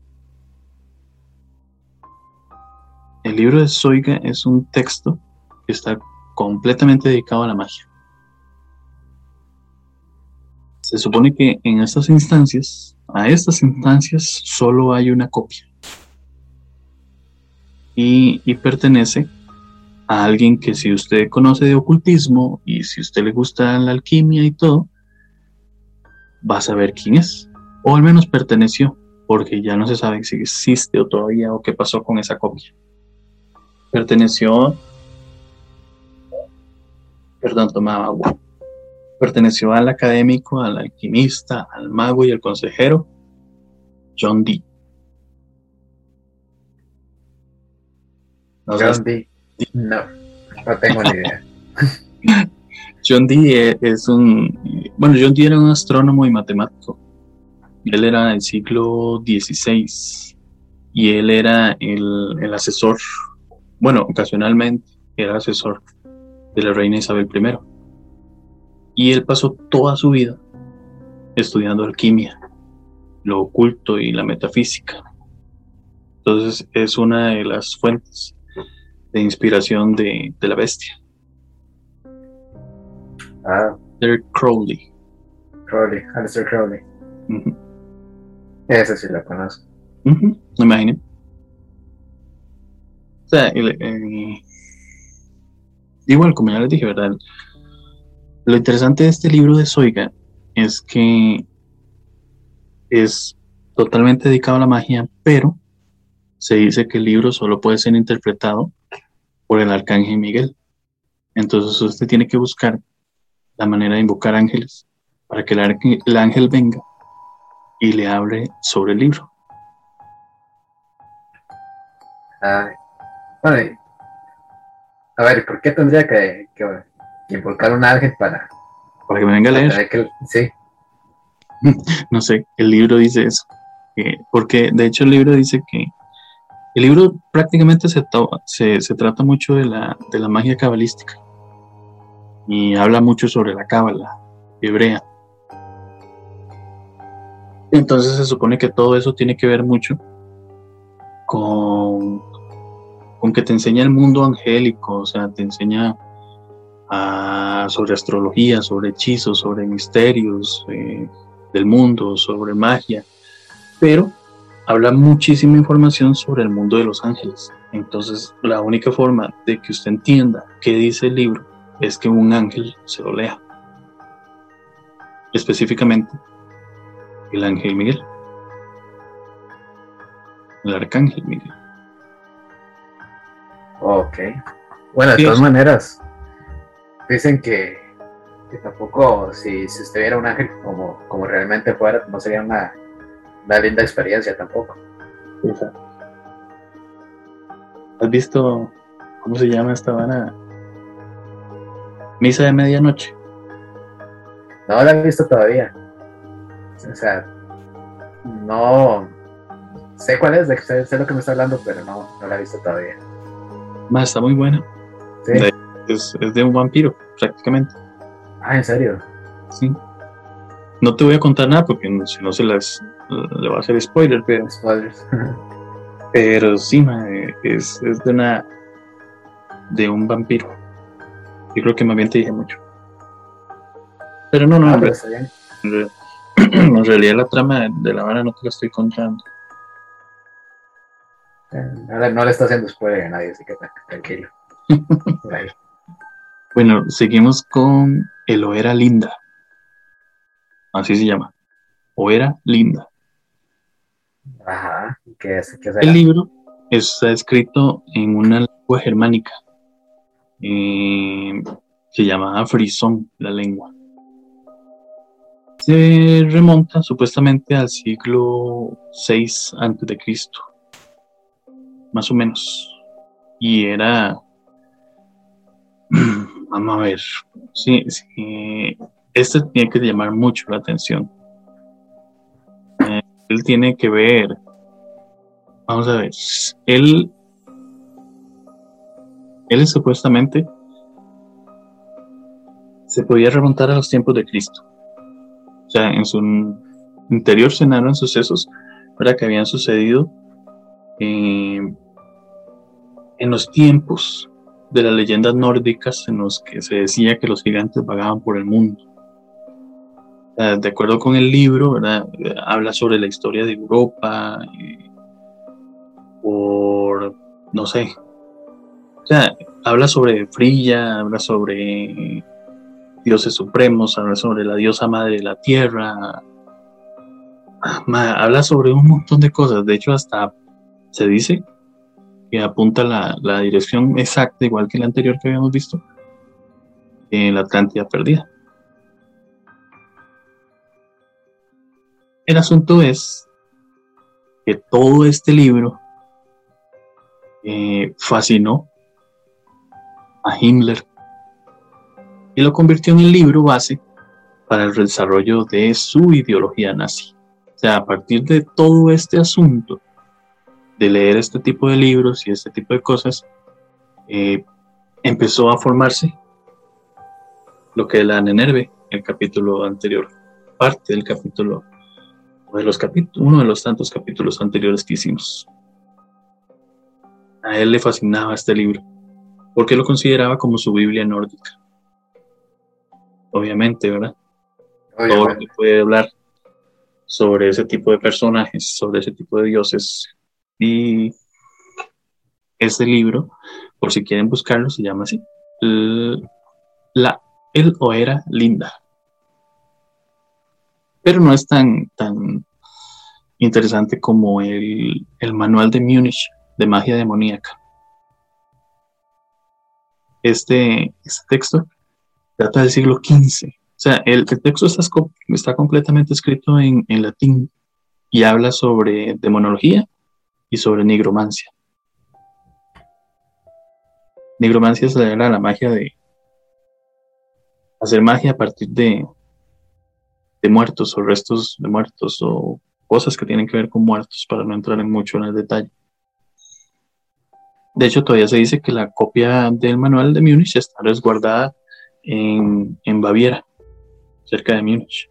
El libro de Soiga es un texto que está completamente dedicado a la magia. Se supone que en estas instancias, a estas instancias, solo hay una copia. Y, pertenece a alguien que si usted conoce de ocultismo y si usted le gusta la alquimia y todo, va a saber quién es. O al menos perteneció, porque ya no se sabe si existe o todavía o qué pasó con esa copia. Perteneció, perdón, tomaba agua Perteneció al académico, al alquimista, al mago y al consejero John Dee. John Dee. No, no tengo ni idea. John Dee es un. Bueno, John Dee era un astrónomo y matemático. Él era del siglo XVI y él era el, el asesor, bueno, ocasionalmente era asesor de la reina Isabel I y él pasó toda su vida estudiando alquimia, lo oculto y la metafísica. Entonces es una de las fuentes de inspiración de, la bestia. Ah. Crowley. Crowley, Alistair Crowley. Ese sí lo conozco. me imagino. O sea, eh, igual, como ya les dije, ¿verdad? Lo interesante de este libro de Soiga es que es totalmente dedicado a la magia, pero se dice que el libro solo puede ser interpretado por el arcángel Miguel. Entonces usted tiene que buscar la manera de invocar ángeles para que el, ángel venga y le hable sobre el libro. A ver, ¿por qué tendría que, que invocar un ángel para, para que me venga a leer. sí. No sé, el libro dice eso. porque de hecho el libro dice que el libro prácticamente se, se, trata mucho de la, de la magia cabalística y habla mucho sobre la cábala hebrea. Entonces se supone que todo eso tiene que ver mucho con, con que te enseña el mundo angélico, o sea, te enseña sobre astrología, sobre hechizos, sobre misterios eh, del mundo, sobre magia, pero habla muchísima información sobre el mundo de los ángeles. Entonces, la única forma de que usted entienda qué dice el libro es que un ángel se lo lea. Específicamente, el ángel Miguel. El arcángel Miguel. Ok. Bueno, de todas maneras, dicen que, tampoco si, si usted viera un ángel como, como realmente fuera, no sería una, linda experiencia tampoco. ¿Has visto cómo se llama esta vana? Misa de medianoche. No la he visto todavía. O sea, no sé cuál es, sé, sé lo que me está hablando, pero no, no la he visto todavía. Más, está muy buena. Sí es, de un vampiro, prácticamente. Ah, ¿en serio? Sí. No te voy a contar nada porque si no se las le va a hacer spoiler, pero. Spoilers. pero sí, es, de una. de un vampiro. Yo creo que más bien te dije mucho. Pero no, no, ah, en realidad la trama de la vara no te la estoy contando. No, le está haciendo spoiler a nadie, así que tranquilo. bueno, seguimos con el Oera Linda. Así se llama. Oera Linda. Ajá. ¿Qué es? el libro está escrito en una lengua germánica. Eh, se llama frisón la lengua. Se remonta supuestamente al siglo VI antes de Cristo, más o menos. Y era, vamos a ver, sí, sí, este tiene que llamar mucho la atención. Eh, él tiene que ver, vamos a ver, él, él es supuestamente se podía remontar a los tiempos de Cristo. O sea, en su interior se narran sucesos para que habían sucedido eh, en los tiempos de las leyendas nórdicas en los que se decía que los gigantes vagaban por el mundo. de acuerdo con el libro, habla sobre la historia de Europa, por, no sé, habla sobre Frilla, habla sobre dioses supremos, habla sobre la diosa madre de la tierra, habla sobre un montón de cosas. De hecho, hasta se dice apunta la, la dirección exacta, igual que la anterior que habíamos visto, en la Atlántida perdida. El asunto es que todo este libro eh, fascinó a Himmler y lo convirtió en el libro base para el desarrollo de su ideología nazi. O sea, a partir de todo este asunto, de leer este tipo de libros y este tipo de cosas, eh, empezó a formarse lo que la Nenerve, el capítulo anterior, parte del capítulo, de los capítulos, uno de los tantos capítulos anteriores que hicimos. A él le fascinaba este libro, porque lo consideraba como su Biblia nórdica obviamente, ¿verdad? Todo lo que puede hablar sobre ese tipo de personajes, sobre ese tipo de dioses. Y este libro, por si quieren buscarlo, se llama así. La, el o era linda. Pero no es tan, tan interesante como el, el manual de Múnich de magia demoníaca. Este, este texto data del siglo XV. O sea, el, texto está, está, completamente escrito en, latín y habla sobre demonología sobre nigromancia. Nigromancia es la, la magia de hacer magia a partir de, de muertos o restos de muertos o cosas que tienen que ver con muertos para no entrar en mucho en el detalle. De hecho, todavía se dice que la copia del manual de Múnich está resguardada en, Baviera, cerca de Múnich,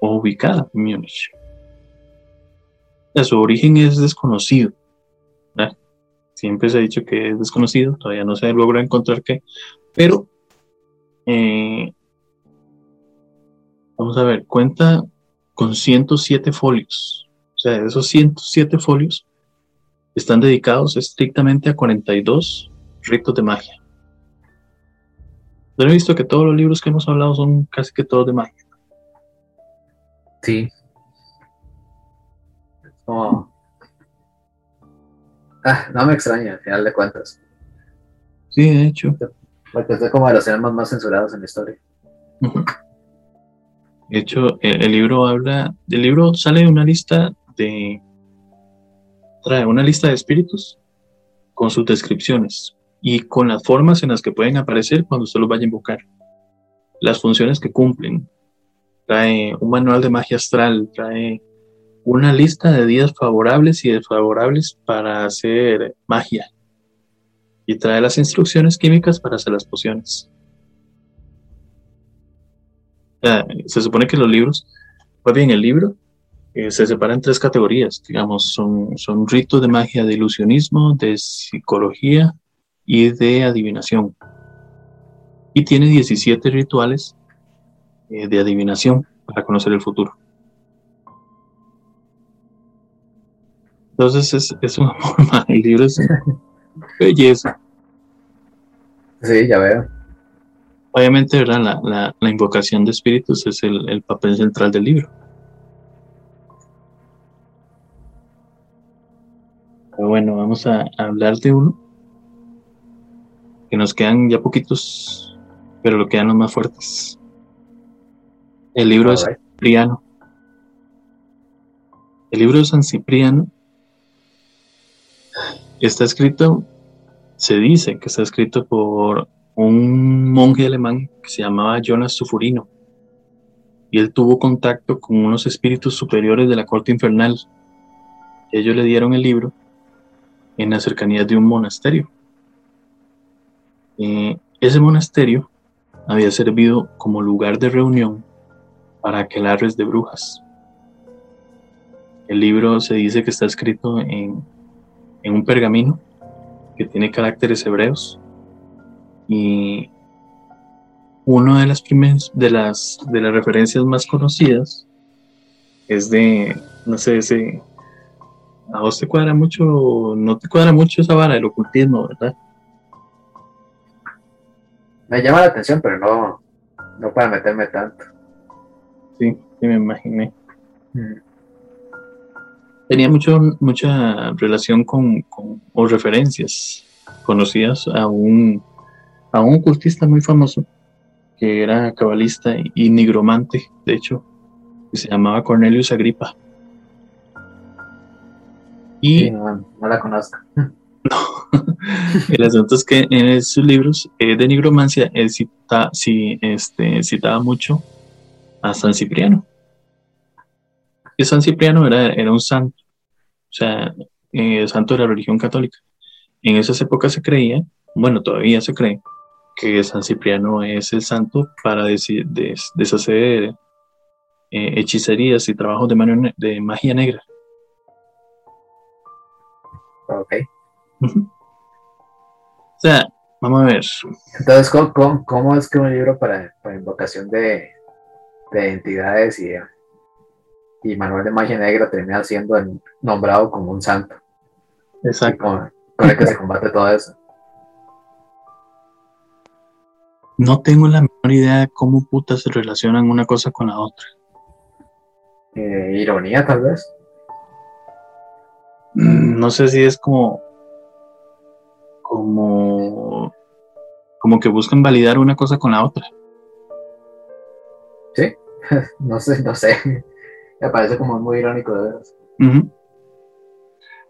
o ubicada en Múnich. Su origen es desconocido. Siempre se ha dicho que es desconocido, todavía no se logra encontrar qué, pero eh, vamos a ver, cuenta con 107 folios. O sea, esos 107 folios están dedicados estrictamente a 42 ritos de magia. Yo he visto que todos los libros que hemos hablado son casi que todos de magia. Sí. Ah, no me extraña, al final de cuentas. Sí, de hecho. Porque es como de los temas más censurados en la historia. De hecho, el, libro habla, del libro sale una lista de, trae una lista de espíritus con sus descripciones y con las formas en las que pueden aparecer cuando usted los vaya a invocar. Las funciones que cumplen. Trae un manual de magia astral, trae una lista de días favorables y desfavorables para hacer magia. Y trae las instrucciones químicas para hacer las pociones. se supone que los libros, pues bien, el libro eh, se separa en tres categorías, digamos, son, son ritos de magia, de ilusionismo, de psicología y de adivinación. Y tiene 17 rituales eh, de adivinación para conocer el futuro. Entonces es, es una forma, el libro es belleza. Sí, ya veo. Obviamente, ¿verdad? La, la, invocación de espíritus es el, el, papel central del libro. Pero bueno, vamos a, hablar de uno. Que nos quedan ya poquitos, pero lo quedan los más fuertes. El libro de San Cipriano. El libro de San Cipriano está escrito, se dice que está escrito por un monje alemán que se llamaba Jonas Sufurino. Y él tuvo contacto con unos espíritus superiores de la corte infernal. Ellos le dieron el libro en la cercanía de un monasterio. Eh, ese monasterio había servido como lugar de reunión para aquelarres de brujas. El libro se dice que está escrito en, en un pergamino que tiene caracteres hebreos. Y una de las primeras de las de las referencias más conocidas es de no sé ese a vos te cuadra mucho no te cuadra mucho esa vara del ocultismo verdad me llama la atención pero no no para meterme tanto. Sí sí me imaginé. Mm. Tenía mucho mucha relación con, con o referencias conocidas a un a un ocultista muy famoso que era cabalista y nigromante, de hecho, que se llamaba Cornelius Agripa. Y no, la conozco. No. El asunto es que en sus libros eh, de nigromancia él cita, este, citaba mucho a San Cipriano. Y San Cipriano era, era un santo, o sea, eh, santo de la religión católica. En esas épocas se creía, bueno, todavía se cree, que San Cipriano es el santo para deshacer eh, hechicerías y trabajos de, de magia negra. Ok. o sea, vamos a ver. Entonces, ¿cómo, es que un libro para, invocación de, de, entidades y, y manual de magia negra termina siendo nombrado como un santo? Exacto. con el que se combate todo eso. No tengo la menor idea de cómo putas se relacionan una cosa con la otra. Eh, ironía, tal vez. Mm, no sé si es como. como. como que buscan validar una cosa con la otra. Sí, no sé, no sé. Me parece como muy irónico de verdad.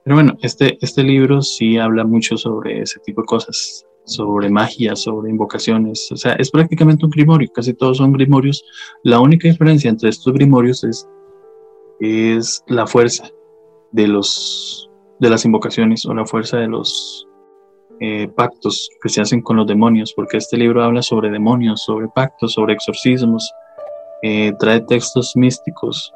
Pero bueno, este, este libro sí habla mucho sobre ese tipo de cosas sobre magia, sobre invocaciones. O sea, es prácticamente un grimorio, casi todos son grimorios. La única diferencia entre estos grimorios es, es la fuerza de, los, de las invocaciones o la fuerza de los eh, pactos que se hacen con los demonios, porque este libro habla sobre demonios, sobre pactos, sobre exorcismos, eh, trae textos místicos,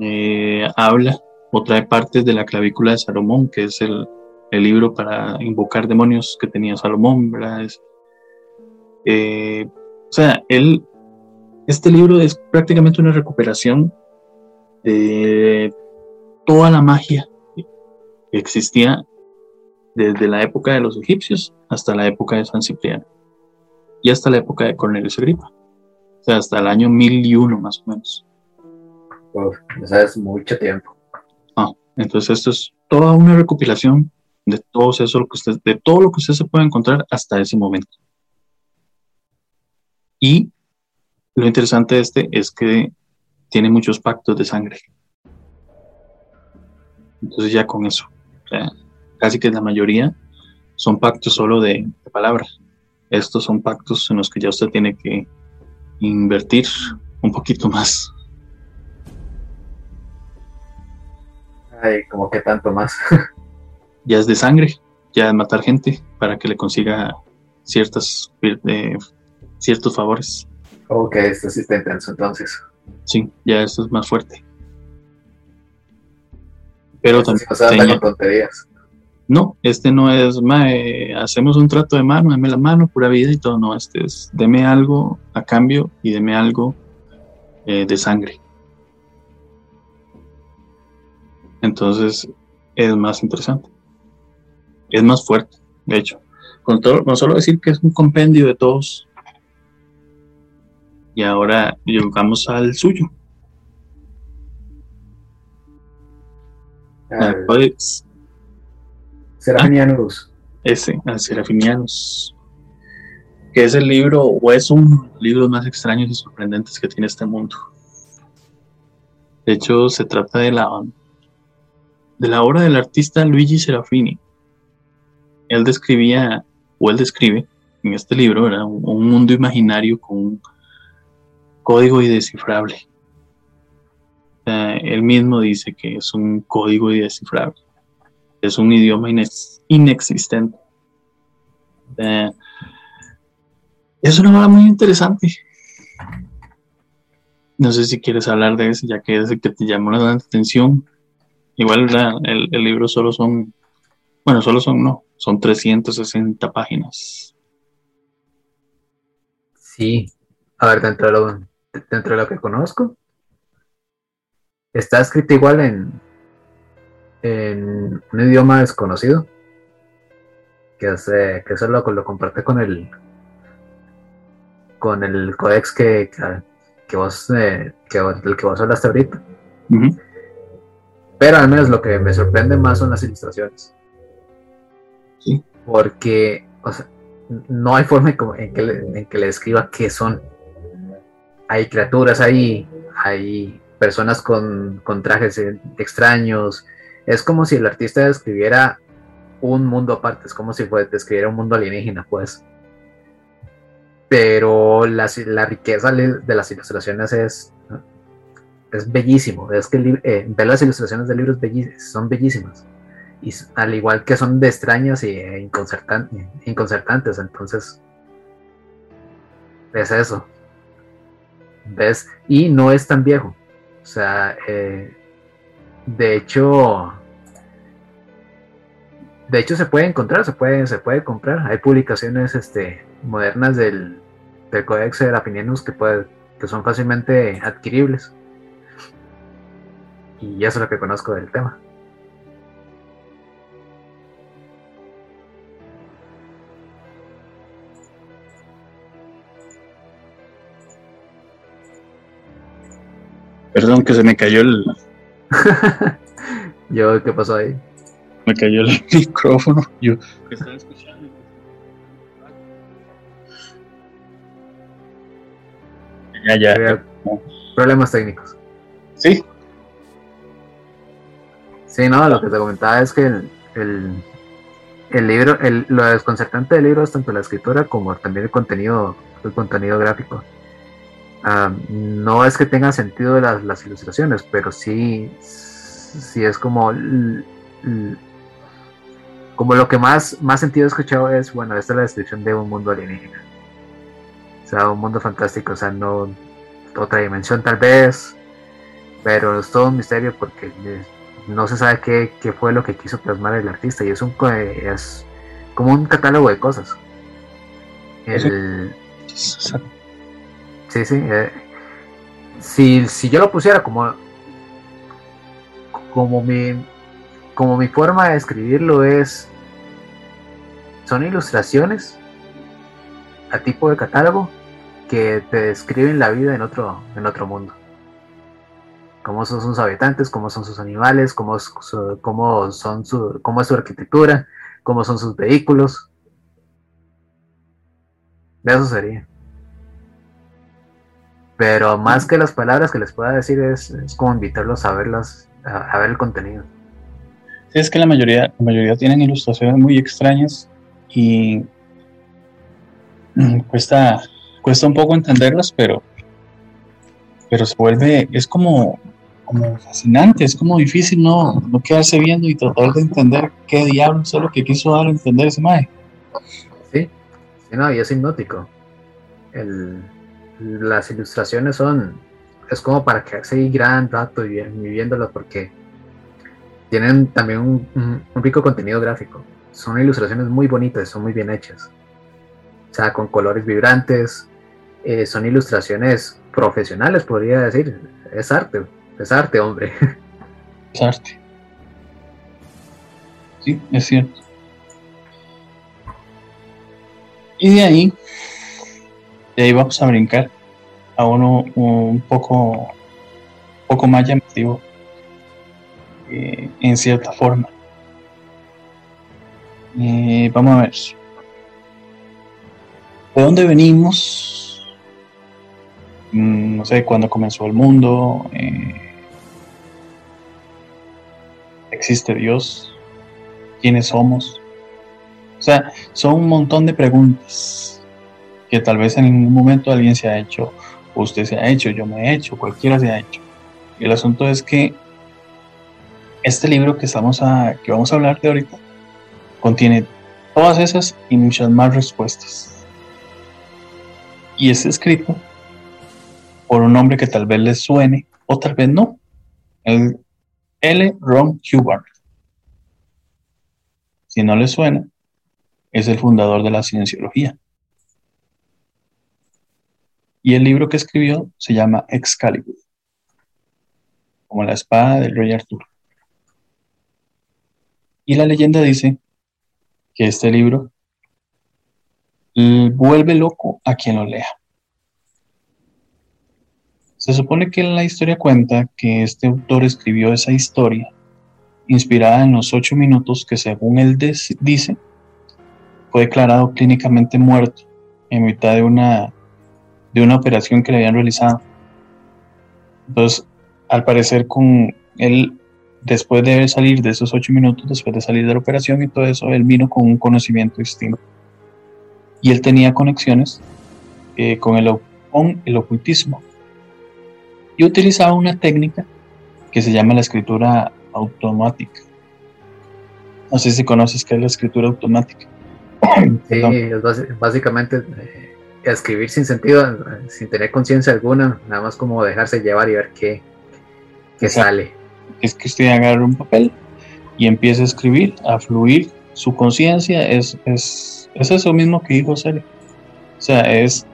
eh, habla o trae partes de la clavícula de Salomón, que es el, el libro para invocar demonios que tenía Salomón. Eh, o sea, él, este libro es prácticamente una recuperación de toda la magia que existía desde la época de los egipcios hasta la época de San Cipriano y hasta la época de Cornelio Agripa, o sea, hasta el año 1001 más o menos. Uf, es mucho tiempo. Ah, entonces esto es toda una recopilación de todo eso, lo que usted, de todo lo que usted se puede encontrar hasta ese momento. Y lo interesante de este es que tiene muchos pactos de sangre. Entonces ya con eso, casi que la mayoría son pactos solo de, de palabras. Estos son pactos en los que ya usted tiene que invertir un poquito más. Ay, como que tanto más. ya es de sangre, ya es matar gente para que le consiga ciertas, eh, ciertos favores. Ok, esto sí está intenso entonces. Sí, ya esto es más fuerte. Pero también. no tonterías. No, este no es, hacemos un trato de mano, deme la mano, pura vida y todo. No, este es, deme algo a cambio y deme algo eh, de sangre. Entonces es más interesante. Es más fuerte, de hecho. Con todo, no solo decir que es un compendio de todos. Y ahora llegamos al suyo. Al Serafinianus. ese, al Serafinianus. Que es el libro, o es un libro más extraños y sorprendentes que tiene este mundo. De hecho, se trata de la, de la obra del artista Luigi Serafini. Él describía o él describe en este libro Un, mundo imaginario con un código indescifrable. él mismo dice que es un código indescifrable, es un idioma inexistente. es una obra muy interesante. No sé si quieres hablar de eso, ya que es el que te llamó la atención. Igual el, el libro solo son, bueno, solo son, no, son 360 páginas. Sí. A ver, dentro de lo, dentro de lo que conozco, está escrito igual en, en un idioma desconocido. Que, hace, que eso lo, lo comparte con el con el codex que, que, vos eh, que, del que vos hablaste ahorita. Pero al menos lo que me sorprende más son las ilustraciones. Porque no hay forma en que, le, en que le escriba qué son. Hay criaturas ahí, hay personas con, trajes extraños. Es como si el artista describiera un mundo aparte, es como si describiera un mundo alienígena, pues. Pero la, riqueza de las ilustraciones es, es bellísimo. Es que eh, las ilustraciones de libros son bellísimas y al igual que son de extrañas e inconcertantes, entonces es eso. ¿Ves? Y no es tan viejo. O sea, eh, de hecho, de hecho se puede encontrar, se puede, se puede comprar. Hay publicaciones este, modernas del, del Codex Serafinianus que, puede, que son fácilmente adquiribles. Y eso es lo que conozco del tema. Perdón que se me cayó el. Yo, ¿qué pasó ahí? Me cayó el micrófono. Yo estaba escuchando. Ya, ya. Problemas técnicos. Sí. Sí, no, lo que te comentaba es que el, el, libro, el, lo desconcertante del libro es tanto la escritura como también el contenido, el contenido gráfico. Ah, no es que tengan sentido las, las ilustraciones, pero sí, sí es como, como lo que más, más sentido he escuchado es, bueno, esta es la descripción de un mundo alienígena. O sea, un mundo fantástico, o sea, no otra dimensión tal vez, pero es todo un misterio porque no se sabe qué, qué fue lo que quiso plasmar el artista y es un es como un catálogo de cosas. El, Sí, sí. Eh, si, yo lo pusiera como, como, mi, como mi forma de escribirlo es, son ilustraciones a tipo de catálogo que te describen la vida en otro, en otro mundo. Cómo son sus habitantes, cómo son sus animales, cómo, cómo, son su, cómo es su arquitectura, cómo son sus vehículos. De eso sería. Pero más que las palabras que les pueda decir es, como invitarlos a verlas, a, ver el contenido. Sí, es que la mayoría, la mayoría tienen ilustraciones muy extrañas y cuesta, cuesta un poco entenderlas, pero, pero se vuelve, es como, como fascinante, es como difícil no, no quedarse viendo y tratar de entender qué diablos es lo que quiso dar a entender ese mae. Sí, sí, no, y es hipnótico. El, las ilustraciones son, es como para quedarse ahí gran rato y viéndolo porque tienen también un, rico contenido gráfico. Son ilustraciones muy bonitas, son muy bien hechas. O sea, con colores vibrantes. Eh, son ilustraciones profesionales, podría decir. Es arte, es arte, hombre. Es arte. Sí, es cierto. Y de ahí, de ahí vamos a brincar a uno un poco, poco más llamativo, eh, en cierta forma. Eh, vamos a ver. ¿De dónde venimos? Mm, no sé, cuándo comenzó el mundo. Eh, ¿Existe Dios? ¿Quiénes somos? O sea, son un montón de preguntas que tal vez en ningún momento alguien se ha hecho, usted se ha hecho, yo me he hecho, cualquiera se ha hecho. Y el asunto es que este libro que, estamos a, que vamos a hablar de ahorita contiene todas esas y muchas más respuestas. Y es escrito por un hombre que tal vez les suene o tal vez no. L. Ron Hubbard. Si no le suena, es el fundador de la cienciología. Y el libro que escribió se llama Excalibur, como la espada del rey Arturo. Y la leyenda dice que este libro vuelve loco a quien lo lea. Se supone que la historia cuenta que este autor escribió esa historia inspirada en los ocho minutos que según él dice fue declarado clínicamente muerto en mitad de una, de una operación que le habían realizado. Entonces, al parecer, con él, después de salir de esos ocho minutos, después de salir de la operación y todo eso, él vino con un conocimiento distinto. Y él tenía conexiones eh, con, el, con el ocultismo. Y utilizaba una técnica que se llama la escritura automática. No sé si conoces qué es la escritura automática. Sí, es básicamente eh, escribir sin sentido, sin tener conciencia alguna, nada más como dejarse llevar y ver qué, qué sale. Es que usted agarra un papel y empieza a escribir, a fluir su conciencia, es, es, es, eso mismo que dijo Cele. O sea, es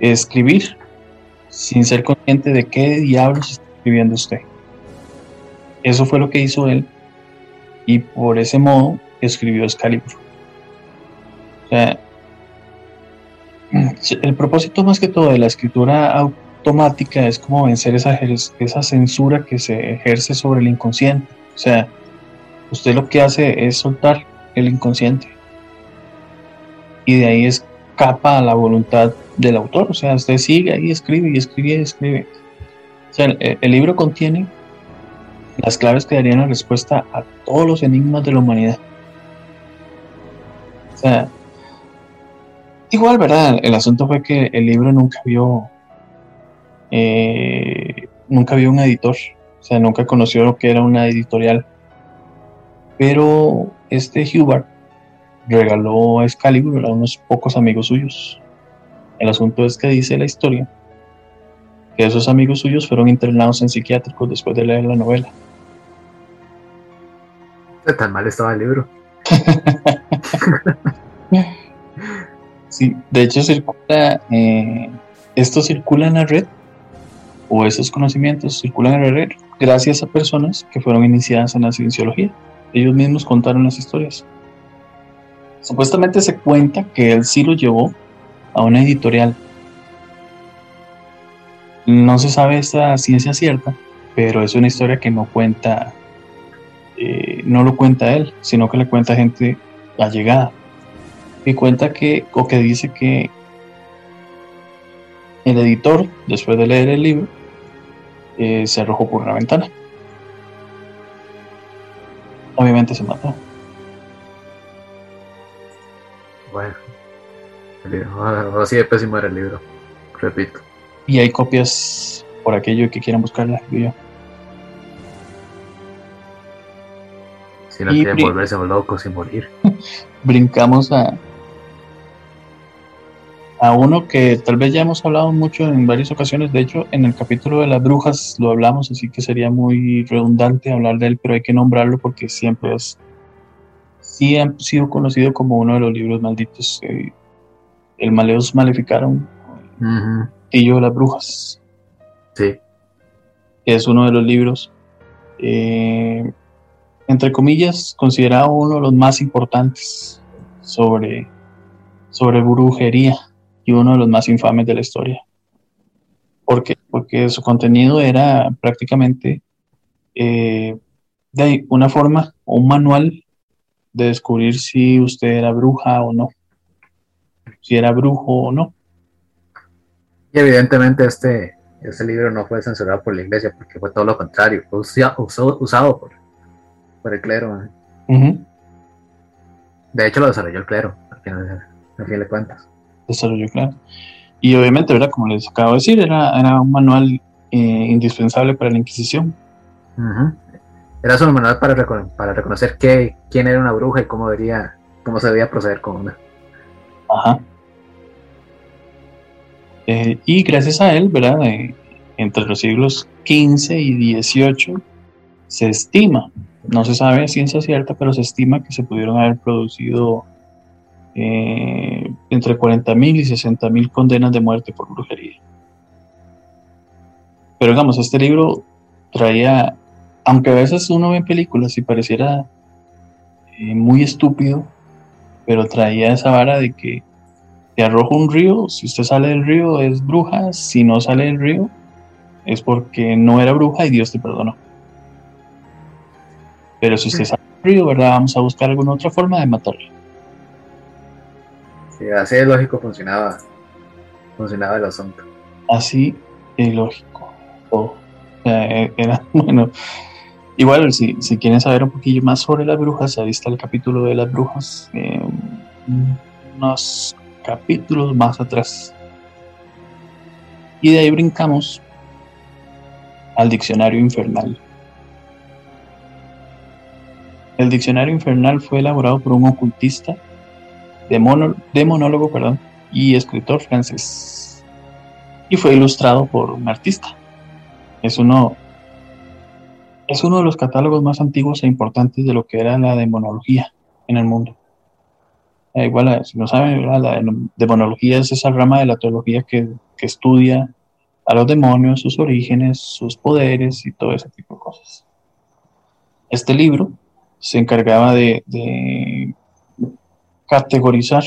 escribir sin ser consciente de qué diablos está escribiendo usted. Eso fue lo que hizo él y por ese modo escribió Excalibur el propósito más que todo de la escritura automática es como vencer esa, esa censura que se ejerce sobre el inconsciente. O sea, usted lo que hace es soltar el inconsciente. Y de ahí escapa a la voluntad del autor. O sea, usted sigue ahí, escribe y escribe y escribe. O sea, el, libro contiene las claves que darían la respuesta a todos los enigmas de la humanidad. O sea, Igual, ¿verdad? El asunto fue que el libro nunca vio, eh, nunca vio un editor, o sea, nunca conoció lo que era una editorial. Pero este Hubert regaló Excalibur a unos pocos amigos suyos. El asunto es que dice la historia que esos amigos suyos fueron internados en psiquiátricos después de leer la novela. Tan mal estaba el libro. Sí, de hecho circula, eh, esto circula en la red, o esos conocimientos circulan en la red gracias a personas que fueron iniciadas en la cienciología. Ellos mismos contaron las historias. Supuestamente se cuenta que él sí lo llevó a una editorial. No se sabe esta ciencia cierta, pero es una historia que no cuenta, eh, no lo cuenta él, sino que le cuenta gente allegada que cuenta que, o que dice que el editor, después de leer el libro, eh, se arrojó por una ventana. Obviamente se mató. Bueno, así de pésimo era el libro, repito. Y hay copias por aquello que quieran buscarla, yo. Si no quieren volverse locos y morir. Brincamos a, a uno que tal vez ya hemos hablado mucho en varias ocasiones, de hecho en el capítulo de las brujas lo hablamos, así que sería muy redundante hablar de él, pero hay que nombrarlo porque siempre es, sí ha sido conocido como uno de los libros malditos, el Maleos Maleficaron, y yo de las brujas. Sí. Es uno de los libros, eh, entre comillas, considerado uno de los más importantes sobre, sobre brujería y uno de los más infames de la historia. ¿Por qué? Porque su contenido era prácticamente eh, de una forma un manual de descubrir si usted era bruja o no, si era brujo o no. Y evidentemente este, este libro no fue censurado por la iglesia porque fue todo lo contrario, fue usado, por, por, el clero. De hecho lo desarrolló el clero, al fin de cuentas. Desarrolló el clero. Y obviamente, ¿verdad? Como les acabo de decir, era, era un manual eh, indispensable para la Inquisición. Era solo un manual para, para reconocer qué, quién era una bruja y cómo, debería, cómo se debía proceder con una. Ajá. Eh, y gracias a él, ¿verdad? Eh, entre los siglos XV y XVIII se estima, no se sabe a ciencia cierta, pero se estima que se pudieron haber producido eh, entre 40.000 y 60.000 condenas de muerte por brujería. Pero digamos, este libro traía, aunque a veces uno ve en películas y pareciera muy estúpido, pero traía esa vara de que te arroja un río, si usted sale del río es bruja, si no sale del río es porque no era bruja y Dios te perdonó. Pero si usted sale del río, ¿verdad? Vamos a buscar alguna otra forma de matarlo. Sí, así de lógico funcionaba, funcionaba el asunto. Así de lógico. Eh, era, bueno, igual si, si quieren saber un poquillo más sobre las brujas, ahí está el capítulo de las brujas. Eh, unos capítulos más atrás. Y de ahí brincamos al diccionario infernal. El diccionario infernal fue elaborado por un ocultista, demonólogo perdón, y escritor francés. Y fue ilustrado por un artista. Es uno, es uno de los catálogos más antiguos e importantes de lo que era la demonología en el mundo. Eh, igual, eh, si no saben, la demonología es esa rama de la teología que, estudia a los demonios, sus orígenes, sus poderes y todo ese tipo de cosas. Este libro se encargaba de, de categorizar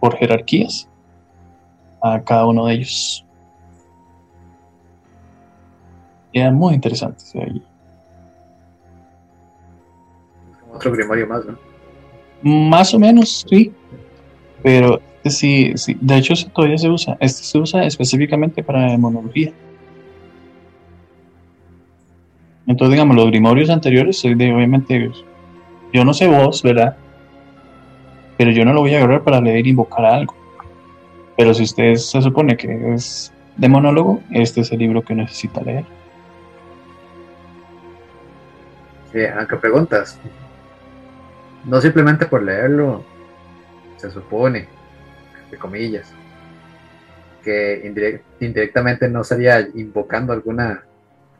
por jerarquías a cada uno de ellos. Era muy interesante. Otro grimorio más, ¿no? Más o menos, sí. Pero sí, sí, de hecho todavía se usa. Este se usa específicamente para demonología. Entonces, digamos, los grimorios anteriores, obviamente, yo no sé vos, ¿verdad? Pero yo no lo voy a agarrar para leer e invocar algo. Pero si usted se supone que es demonólogo, este es el libro que necesita leer. Sí, aunque preguntas, no simplemente por leerlo, se supone, de comillas, que indirectamente no estaría invocando alguna,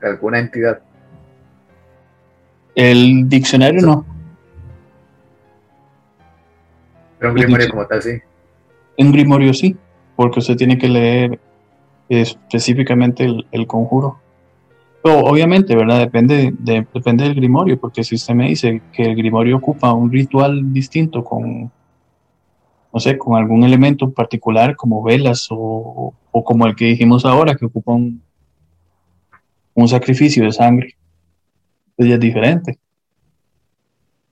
alguna entidad. El diccionario no. Pero un grimorio como tal, sí. Un grimorio sí, porque usted tiene que leer específicamente el conjuro obviamente, ¿verdad? Depende, depende del grimorio, porque si usted me dice que el grimorio ocupa un ritual distinto con, no sé, con algún elemento particular como velas o, como el que dijimos ahora, que ocupa un, sacrificio de sangre, pues es diferente.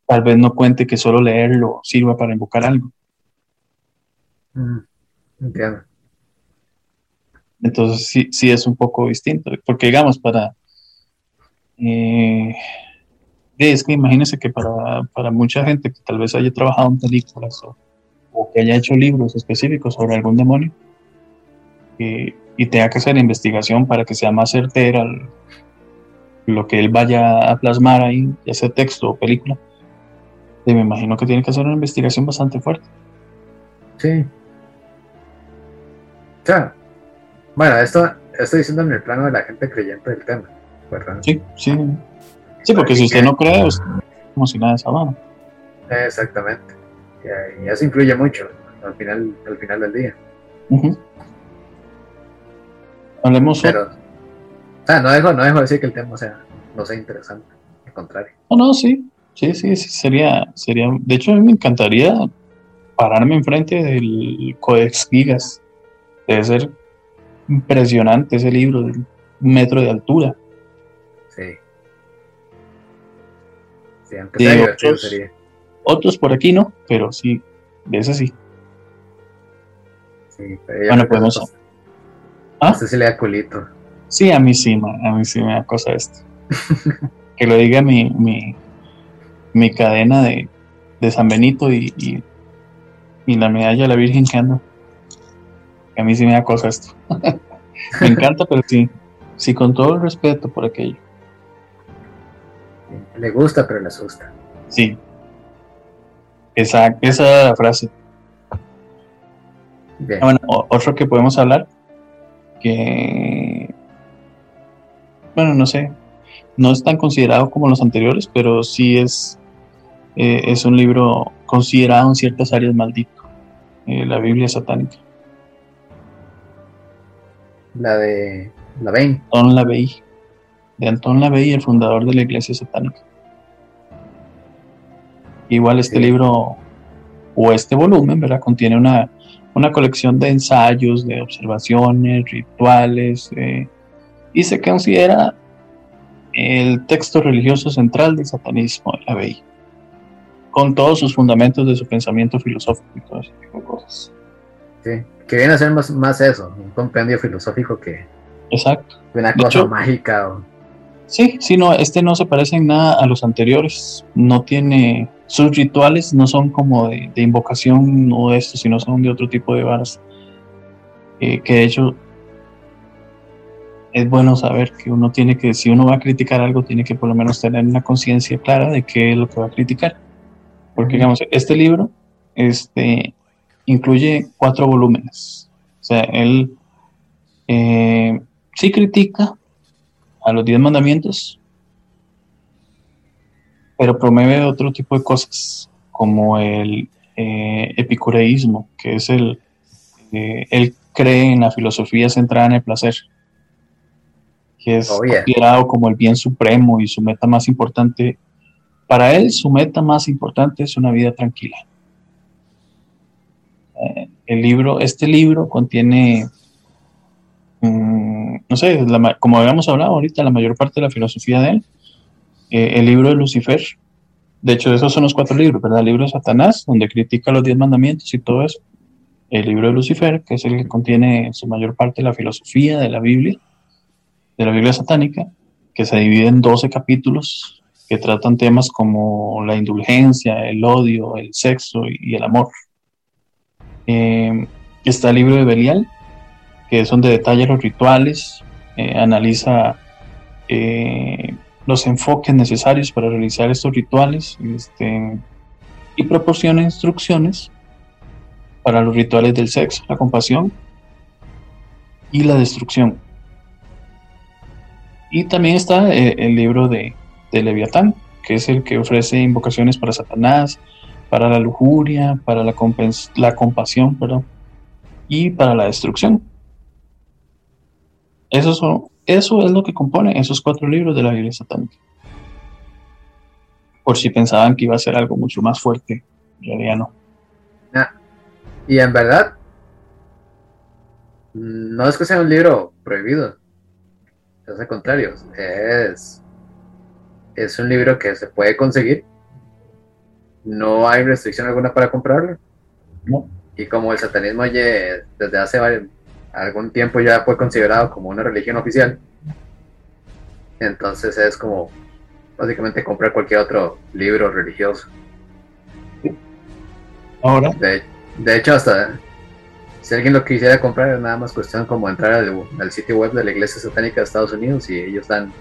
Tal vez no cuente que solo leerlo sirva para invocar algo. Mm, entiendo. Entonces sí, sí es un poco distinto, porque digamos, para, eh, es que imagínense que para, para, mucha gente que tal vez haya trabajado en películas o, que haya hecho libros específicos sobre algún demonio y tenga que hacer investigación para que sea más certera lo que él vaya a plasmar ahí, ya sea texto o película, me imagino que tiene que hacer una investigación bastante fuerte. Sí. Claro. Bueno, esto estoy diciendo en el plano de la gente creyente del tema. Sí, sí. Sí, porque si usted no cree, es como si nada mano. Exactamente. Y eso influye mucho al final, al final del día. Hablemos no dejo, no dejo de decir que el tema sea, no sea interesante, al contrario. No, no, sí, sí, sí, sí, sería, sería, de hecho a mí me encantaría pararme enfrente del Codex Gigas. Debe ser impresionante ese libro de un metro de altura. Sí. Sí, aunque otros, sería. otros por aquí no, pero sí, de ese sí. Sí, pero bueno, podemos. ¿Ah? No sé si le da culito. Sí, a mí sí, a mí sí me da cosa esto. que lo diga mi, mi, mi cadena de, de San Benito y y la medalla de la Virgen que anda. A mí sí me da cosa esto. me encanta, pero sí, sí, con todo el respeto por aquello. Le gusta, pero le asusta. Sí. Esa, esa frase. Ah, bueno, otro que podemos hablar, que, bueno, no sé, no es tan considerado como los anteriores, pero sí es, eh, es un libro considerado en ciertas áreas maldito, eh, la Biblia satánica. La de Lavey. Anton Lavey, de Anton Lavey, el fundador de la Iglesia satánica. Igual este libro o este volumen, ¿verdad? Contiene una, una colección de ensayos, de observaciones, rituales, eh, y se considera el texto religioso central del satanismo de Lavey con todos sus fundamentos de su pensamiento filosófico y todo ese tipo de cosas. Sí, que viene a ser más, más eso, un compendio filosófico que Exacto. una cosa mágica. Sí, sí, no, este no se parece en nada a los anteriores, no tiene, sus rituales no son como de, invocación o de esto, sino son de otro tipo de varas, eh, que de hecho es bueno saber que uno tiene que, si uno va a criticar algo, tiene que por lo menos tener una conciencia clara de qué es lo que va a criticar. Porque, digamos, este libro este, incluye cuatro volúmenes. O sea, él eh, sí critica a los diez mandamientos, pero promueve otro tipo de cosas, como el eh, epicureísmo, que es el, eh, él cree en la filosofía centrada en el placer, que es oh, considerado como el bien supremo y su meta más importante para él, su meta más importante es una vida tranquila. Eh, el libro, este libro contiene, mm, no sé, como habíamos hablado ahorita, la mayor parte de la filosofía de él. Eh, el libro de Lucifer, de hecho, esos son los cuatro libros, ¿verdad? El libro de Satanás, donde critica los diez mandamientos y todo eso. El libro de Lucifer, que es el que contiene su mayor parte la filosofía de la Biblia, de la Biblia satánica, que se divide en 12 capítulos que tratan temas como la indulgencia, el odio, el sexo y, el amor. Eh, está el libro de Belial, que es donde detalla los rituales, eh, analiza eh, los enfoques necesarios para realizar estos rituales este, y proporciona instrucciones para los rituales del sexo, la compasión y la destrucción. Y también está el libro de, de Leviatán, que es el que ofrece invocaciones para Satanás, para la lujuria, para la, la compasión, perdón, y para la destrucción. Eso, son, eso es lo que compone esos cuatro libros de la Biblia satánica. Por si pensaban que iba a ser algo mucho más fuerte, en realidad no. Y en verdad, no es que sea un libro prohibido, es al contrario, es es un libro que se puede conseguir. No hay restricción alguna para comprarlo. Y como el satanismo desde hace algún tiempo ya fue considerado como una religión oficial, entonces es como básicamente comprar cualquier otro libro religioso. Ahora. De, hecho, hasta si alguien lo quisiera comprar, es nada más cuestión como entrar al, al sitio web de la Iglesia Satánica de Estados Unidos y ellos dan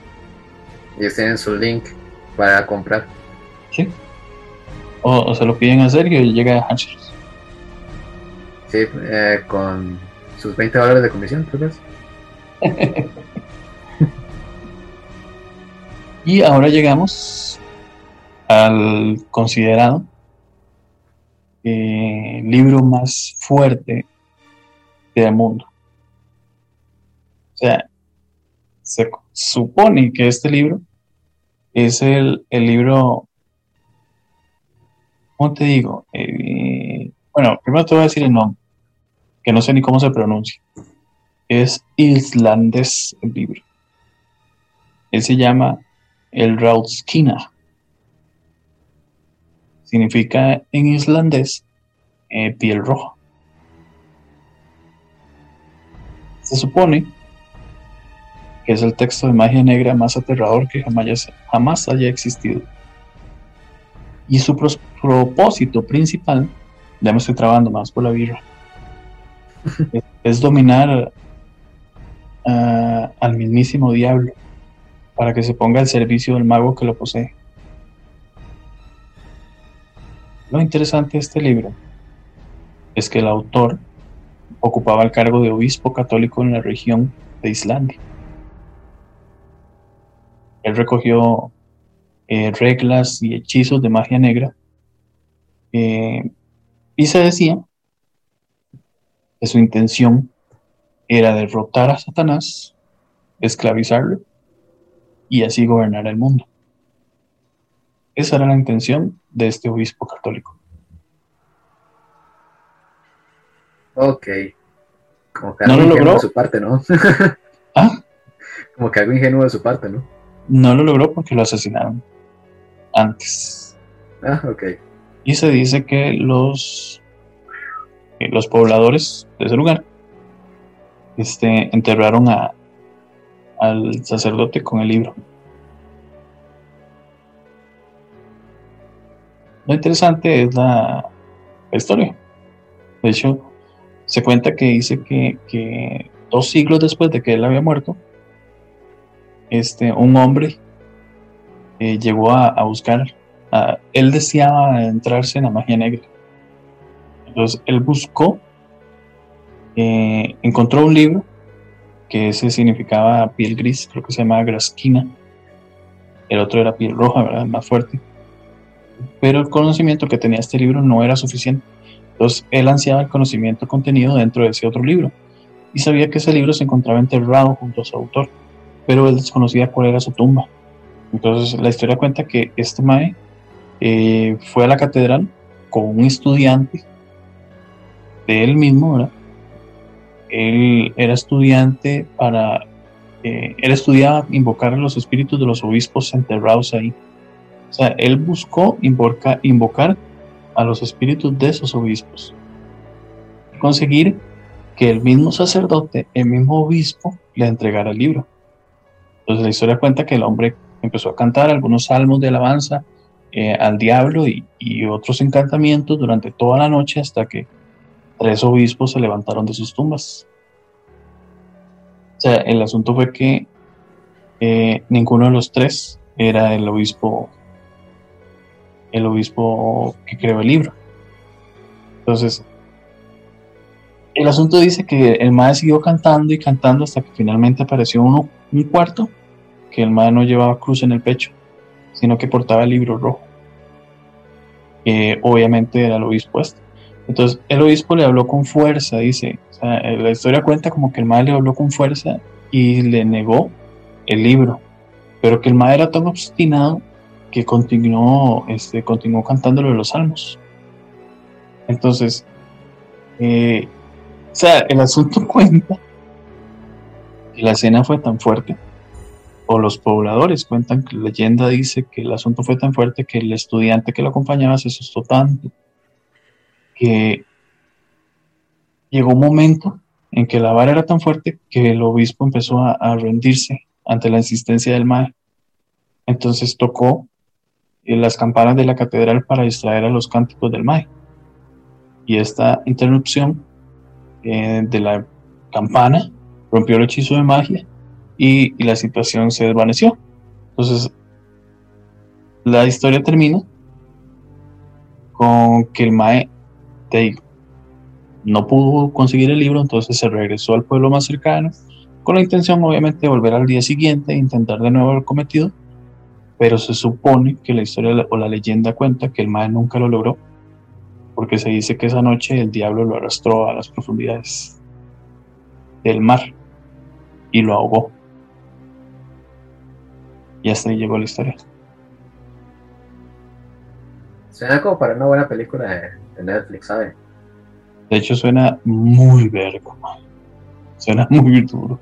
ellos tienen su link para comprar. Sí. O, se lo piden a Sergio y llega a Hatchers. Sí, eh, con sus 20 dólares de comisión, ¿tú ves? y ahora llegamos al considerado eh, libro más fuerte del mundo. O sea, se supone que este libro es el, libro, ¿cómo te digo? Eh, bueno, primero te voy a decir el nombre, que no sé ni cómo se pronuncia. Es islandés el libro. Él se llama el Rautskina. Significa en islandés eh, piel roja. Se supone que es el texto de magia negra más aterrador que jamás, haya existido. Y su propósito principal, ya me estoy trabando más por la birra, es, dominar ah, al mismísimo diablo para que se ponga al servicio del mago que lo posee. Lo interesante de este libro es que el autor ocupaba el cargo de obispo católico en la región de Islandia. Él recogió eh, reglas y hechizos de magia negra eh, y se decía que su intención era derrotar a Satanás, esclavizarlo y así gobernar el mundo. Esa era la intención de este obispo católico. Ok. Como que algo ingenuo de su parte, ¿no? ¿Ah? Como que algo ingenuo de su parte, ¿no? No lo logró porque lo asesinaron antes. Ah, ok. Y se dice que los, los pobladores de ese lugar este, enterraron a, al sacerdote con el libro. Lo interesante es la, historia. De hecho, se cuenta que dice que, que dos siglos después de que él había muerto, este, un hombre eh, llegó a, buscar, él deseaba entrarse en la magia negra. Entonces él buscó, eh, encontró un libro que ese significaba piel gris, creo que se llamaba grasquina. El otro era piel roja, ¿verdad? Más fuerte. Pero el conocimiento que tenía este libro no era suficiente. Entonces él ansiaba el conocimiento contenido dentro de ese otro libro y sabía que ese libro se encontraba enterrado junto a su autor pero él desconocía cuál era su tumba. Entonces la historia cuenta que este Mae eh, fue a la catedral con un estudiante de él mismo, ¿verdad? Él era estudiante para, eh, él estudiaba invocar a los espíritus de los obispos enterrados ahí. O sea, él buscó invocar, invocar a los espíritus de esos obispos. Conseguir que el mismo sacerdote, el mismo obispo, le entregara el libro. Entonces la historia cuenta que el hombre empezó a cantar algunos salmos de alabanza eh, al diablo y, otros encantamientos durante toda la noche hasta que tres obispos se levantaron de sus tumbas. O sea, el asunto fue que eh, ninguno de los tres era el obispo, el obispo que creó el libro. Entonces, el asunto dice que el maestro siguió cantando y cantando hasta que finalmente apareció uno, un cuarto, que el maestro no llevaba cruz en el pecho, sino que portaba el libro rojo. que obviamente era el obispo este. Entonces el obispo le habló con fuerza, dice, la historia cuenta como que el maestro le habló con fuerza y le negó el libro, pero que el maestro era tan obstinado que continuó, este, continuó cantándolo de los salmos. Entonces, eh, o sea, el asunto cuenta que la escena fue tan fuerte, o los pobladores cuentan que la leyenda dice que el asunto fue tan fuerte que el estudiante que lo acompañaba se asustó tanto que llegó un momento en que la vara era tan fuerte que el obispo empezó a, rendirse ante la insistencia del maestro. Entonces tocó las campanas de la catedral para distraer a los cánticos del maestro. Y esta interrupción eh, de la campana, rompió el hechizo de magia y, la situación se desvaneció. Entonces, la historia termina con que el Mae no pudo conseguir el libro, entonces se regresó al pueblo más cercano, con la intención obviamente de volver al día siguiente e intentar de nuevo el cometido, pero se supone que la historia o la leyenda cuenta que el Mae nunca lo logró porque se dice que esa noche el diablo lo arrastró a las profundidades del mar y lo ahogó. Y hasta ahí llegó la historia. Suena como para una buena película de, Netflix, ¿sabe? De hecho, suena muy vergo, Suena muy duro,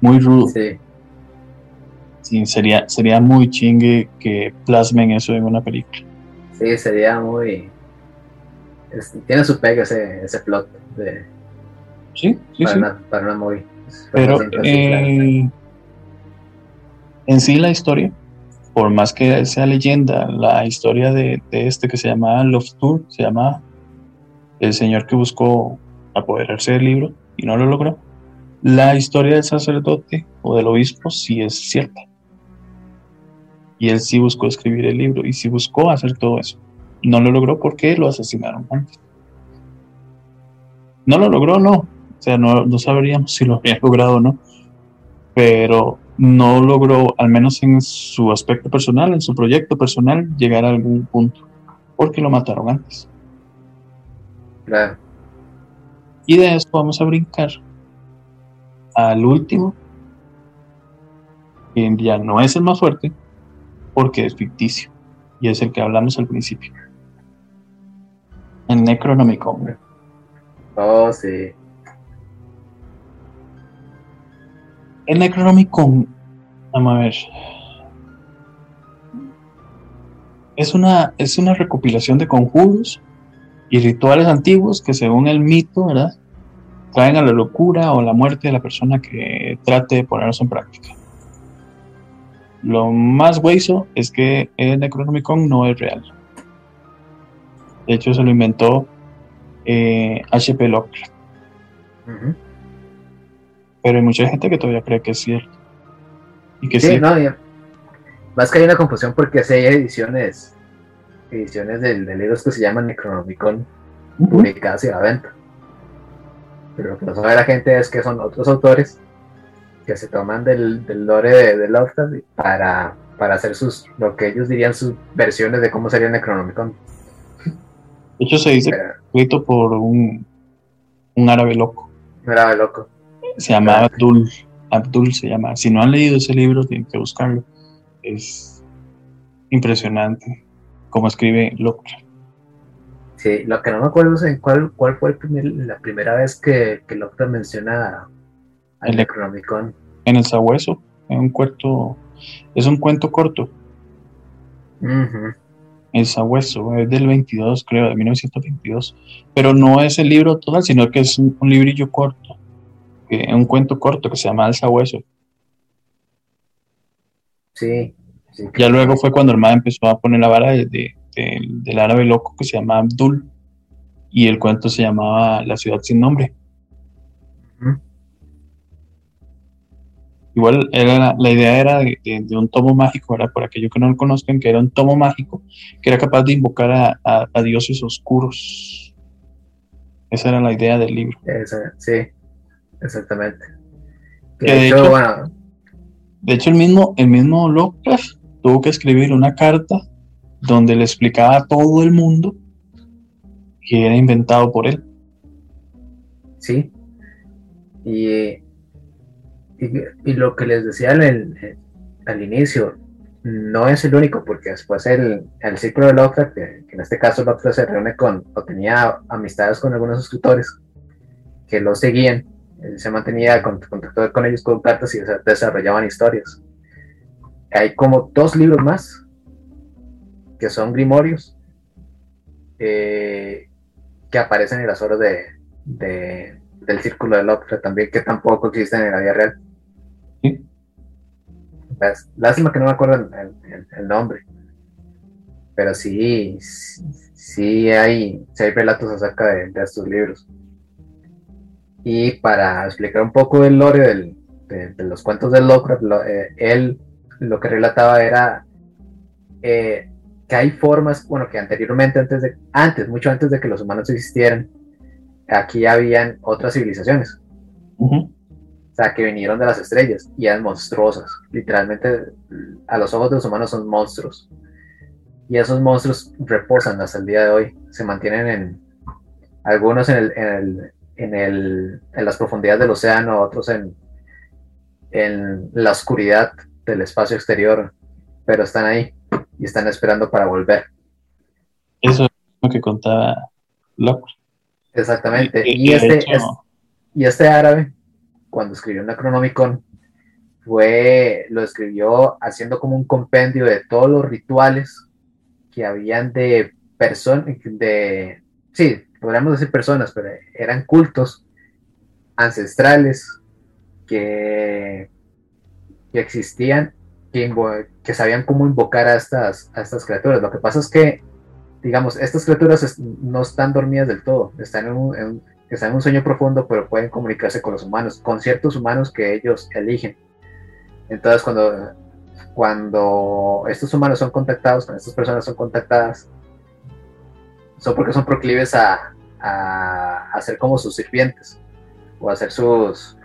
muy rudo. Sí. Sí, sería, sería muy chingue que plasmen eso en una película. Sí, sería muy. tiene su pega ese, ese plot de. Sí, sí, para sí. Una, para una movie. Pero eh, en sí la historia, por más que sea leyenda, la historia de, este que se llamaba Love Tour, se llama el señor que buscó apoderarse del libro y no lo logró. La historia del sacerdote o del obispo sí es cierta. Y él sí buscó escribir el libro y sí buscó hacer todo eso. No lo logró porque lo asesinaron antes. No lo logró, no. O sea, no, sabríamos si lo había logrado o no. Pero no logró, al menos en su aspecto personal, en su proyecto personal, llegar a algún punto. Porque lo mataron antes. Claro. Y de eso vamos a brincar al último, que ya no es el más fuerte, porque es ficticio y es el que hablamos al principio. El Necronomicon. Oh, sí. El Necronomicon, vamos a ver. Es una, es una recopilación de conjuros y rituales antiguos que según el mito, ¿verdad? Traen a la locura o la muerte de la persona que trate de ponerlos en práctica. Lo más hueso es que el Necronomicon no es real. De hecho, se lo inventó H.P. Eh, Lovecraft. Pero hay mucha gente que todavía cree que es cierto. Y que sí. No, Más que hay una confusión porque si hay ediciones ediciones del, de libros que se llaman Necronomicon publicadas y a la venta. Pero lo que no sabe la gente es que son otros autores que se toman del, del lore de, Lovecraft para, para hacer sus, lo que ellos dirían sus versiones de cómo sería Necronomicon. De hecho, se dice escrito por un, un árabe loco. Un árabe loco. Se llama Abdul. Abdul se llama. Si no han leído ese libro, tienen que buscarlo. Es impresionante cómo escribe Lovecraft. Sí, lo que no me acuerdo es en cuál, cuál fue la primera vez que, que menciona el Necronomicon. En el Sabueso, en un cuento, es un cuento corto. El Sabueso, es del 22, creo, de 1922. Pero no es el libro total, sino que es un, librillo corto, que, un cuento corto que se llama El Sabueso. Sí, Ya luego fue cuando el MA empezó a poner la vara de, del árabe loco que se llama Abdul y el cuento se llamaba La ciudad sin nombre. Igual era, la idea era de, un tomo mágico, era por aquellos que no lo conozcan, que era un tomo mágico que era capaz de invocar a, dioses oscuros. Esa era la idea del libro. sí, exactamente. de, hecho, el mismo, el mismo Lovecraft tuvo que escribir una carta donde le explicaba a todo el mundo que era inventado por él. Sí. Y y, lo que les decía al, al, inicio, no es el único, porque después el, el ciclo de Lovecraft, que, en este caso Lovecraft se reúne con, o tenía amistades con algunos escritores que lo seguían, se mantenía con, contacto con ellos con cartas y desarrollaban historias. Hay como dos libros más que son grimorios eh, que aparecen en las obras de, de, del círculo de Lovecraft también, que tampoco existen en la vida real. Lástima que no me acuerdo el, nombre. Pero sí, sí hay, hay relatos acerca de, estos libros. Y para explicar un poco el lore de, los cuentos de Lovecraft, eh, él lo que relataba era eh, que hay formas, bueno, que anteriormente, antes de, antes, mucho antes de que los humanos existieran, aquí habían otras civilizaciones que vinieron de las estrellas y eran monstruosas. Literalmente, a los ojos de los humanos son monstruos. Y esos monstruos reposan hasta el día de hoy. Se mantienen en algunos en, el, en, el, en, el, en las profundidades del océano, otros en, en la oscuridad del espacio exterior, pero están ahí y están esperando para volver. Eso es lo que contaba Locke. Exactamente. Y, este, y este árabe, cuando escribió Necronomicon, fue, lo escribió haciendo como un compendio de todos los rituales que habían de personas, de, sí, podríamos decir personas, pero eran cultos ancestrales que, que existían, que, sabían cómo invocar a estas, a estas criaturas. Lo que pasa es que, digamos, estas criaturas no están dormidas del todo, están en un, están en un sueño profundo, pero pueden comunicarse con los humanos, con ciertos humanos que ellos eligen. Entonces, cuando, cuando estos humanos son contactados, cuando estas personas son contactadas, son porque son proclives a, a, ser como sus sirvientes o a ser sus,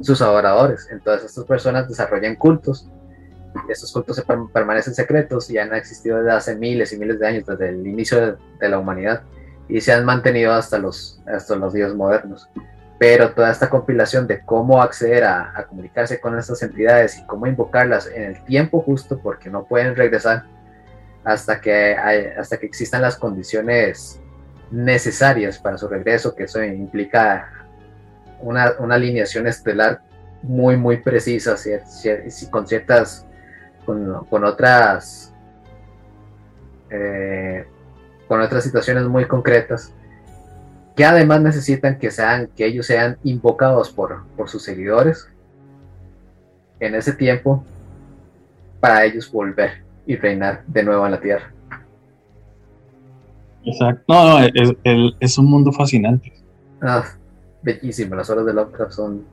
sus adoradores. Entonces, estas personas desarrollan cultos. Estos cultos se permanecen secretos y han existido desde hace miles y miles de años, desde el inicio de, la humanidad, y se han mantenido hasta los, hasta los días modernos pero toda esta compilación de cómo acceder a, comunicarse con estas entidades y cómo invocarlas en el tiempo justo, porque no pueden regresar hasta que, hasta que existan las condiciones necesarias para su regreso, que eso implica una, alineación estelar muy, muy precisa, con ciertas, con, otras, eh, con otras situaciones muy concretas que además necesitan que, sean, que ellos sean invocados por, por sus seguidores en ese tiempo para ellos volver y reinar de nuevo en la tierra. Exacto. No, no es, es, un mundo fascinante. Ah, bellísimo. Las horas de Lovecraft son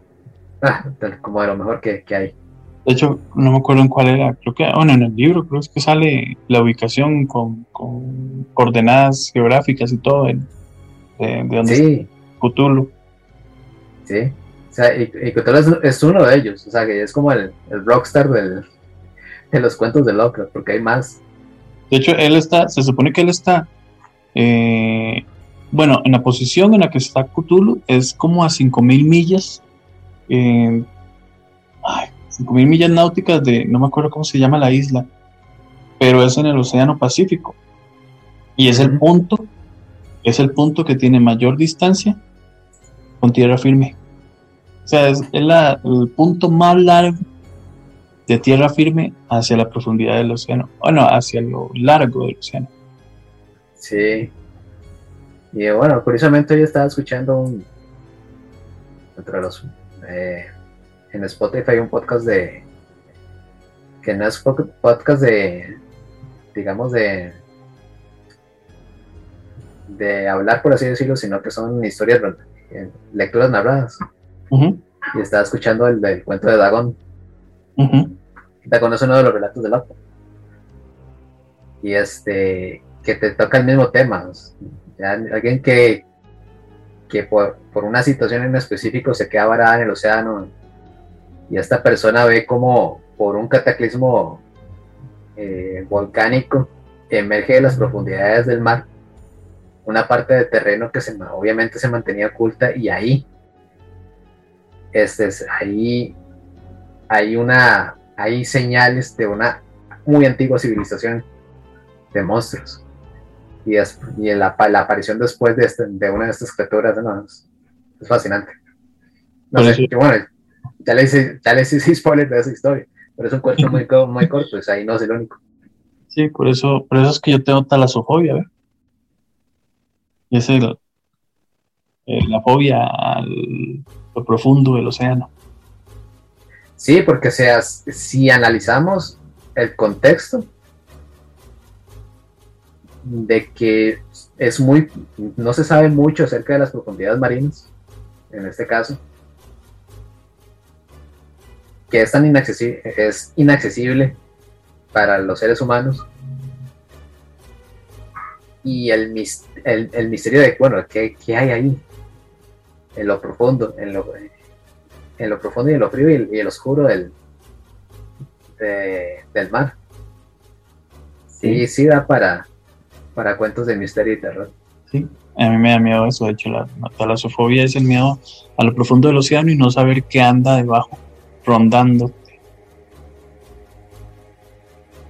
ah, como de lo mejor que, que, hay. De hecho, no me acuerdo en cuál era. Creo que, bueno, en el libro creo que sale la ubicación con, con coordenadas geográficas y todo. De, de sí. Cthulhu. Sí, o sea, y, Cthulhu es, uno de ellos, o sea, que es como el, el rockstar del, de los cuentos de Lovecraft, porque hay más. De hecho, él está, se supone que él está, eh, bueno, en la posición en la que está Cthulhu es como a 5000 millas, eh, ay, 5000 millas náuticas de, no me acuerdo cómo se llama la isla, pero es en el Océano Pacífico. Y es el punto es el punto que tiene mayor distancia con tierra firme. O sea, es el punto más largo de tierra firme hacia la profundidad del océano. Bueno, hacia lo largo del océano. Sí. Y bueno, curiosamente yo estaba escuchando un. Entre los. Eh, en Spotify hay un podcast de. Que no es podcast de. Digamos de de hablar, por así decirlo, sino que son historias, eh, lecturas narradas. Y estaba escuchando el del cuento de Dagon es uno de los relatos de Loco. Y este, que te toca el mismo tema. alguien que, que por, una situación en específico se queda varada en el océano y esta persona ve como por un cataclismo eh, volcánico emerge de las profundidades del mar una parte de terreno que se, obviamente se mantenía oculta y ahí, este, ahí hay una, hay señales de una muy antigua civilización de monstruos. Y, es, y la, la, aparición después de, este, de una de estas criaturas es, fascinante. No sé, bueno, ya le hice, ya le hice spoilers de esa historia, pero es un cuento muy, muy corto, pues ahí no es el único. Sí, por eso, por eso es que yo tengo talasofobia, ¿ver? es el, eh, la fobia al lo profundo del océano. Sí, porque seas, si analizamos el contexto de que es muy, no se sabe mucho acerca de las profundidades marinas, en este caso, que es tan inaccesible, es inaccesible para los seres humanos, y el, el, misterio de, bueno, ¿qué, ¿qué, hay ahí? En lo profundo, en lo, lo profundo y en lo frío y, el, oscuro del, del mar. Sí, sí da para, para cuentos de misterio y terror. Sí, a mí me da miedo eso, de hecho la, la talasofobia es el miedo a lo profundo del océano y no saber qué anda debajo, rondando.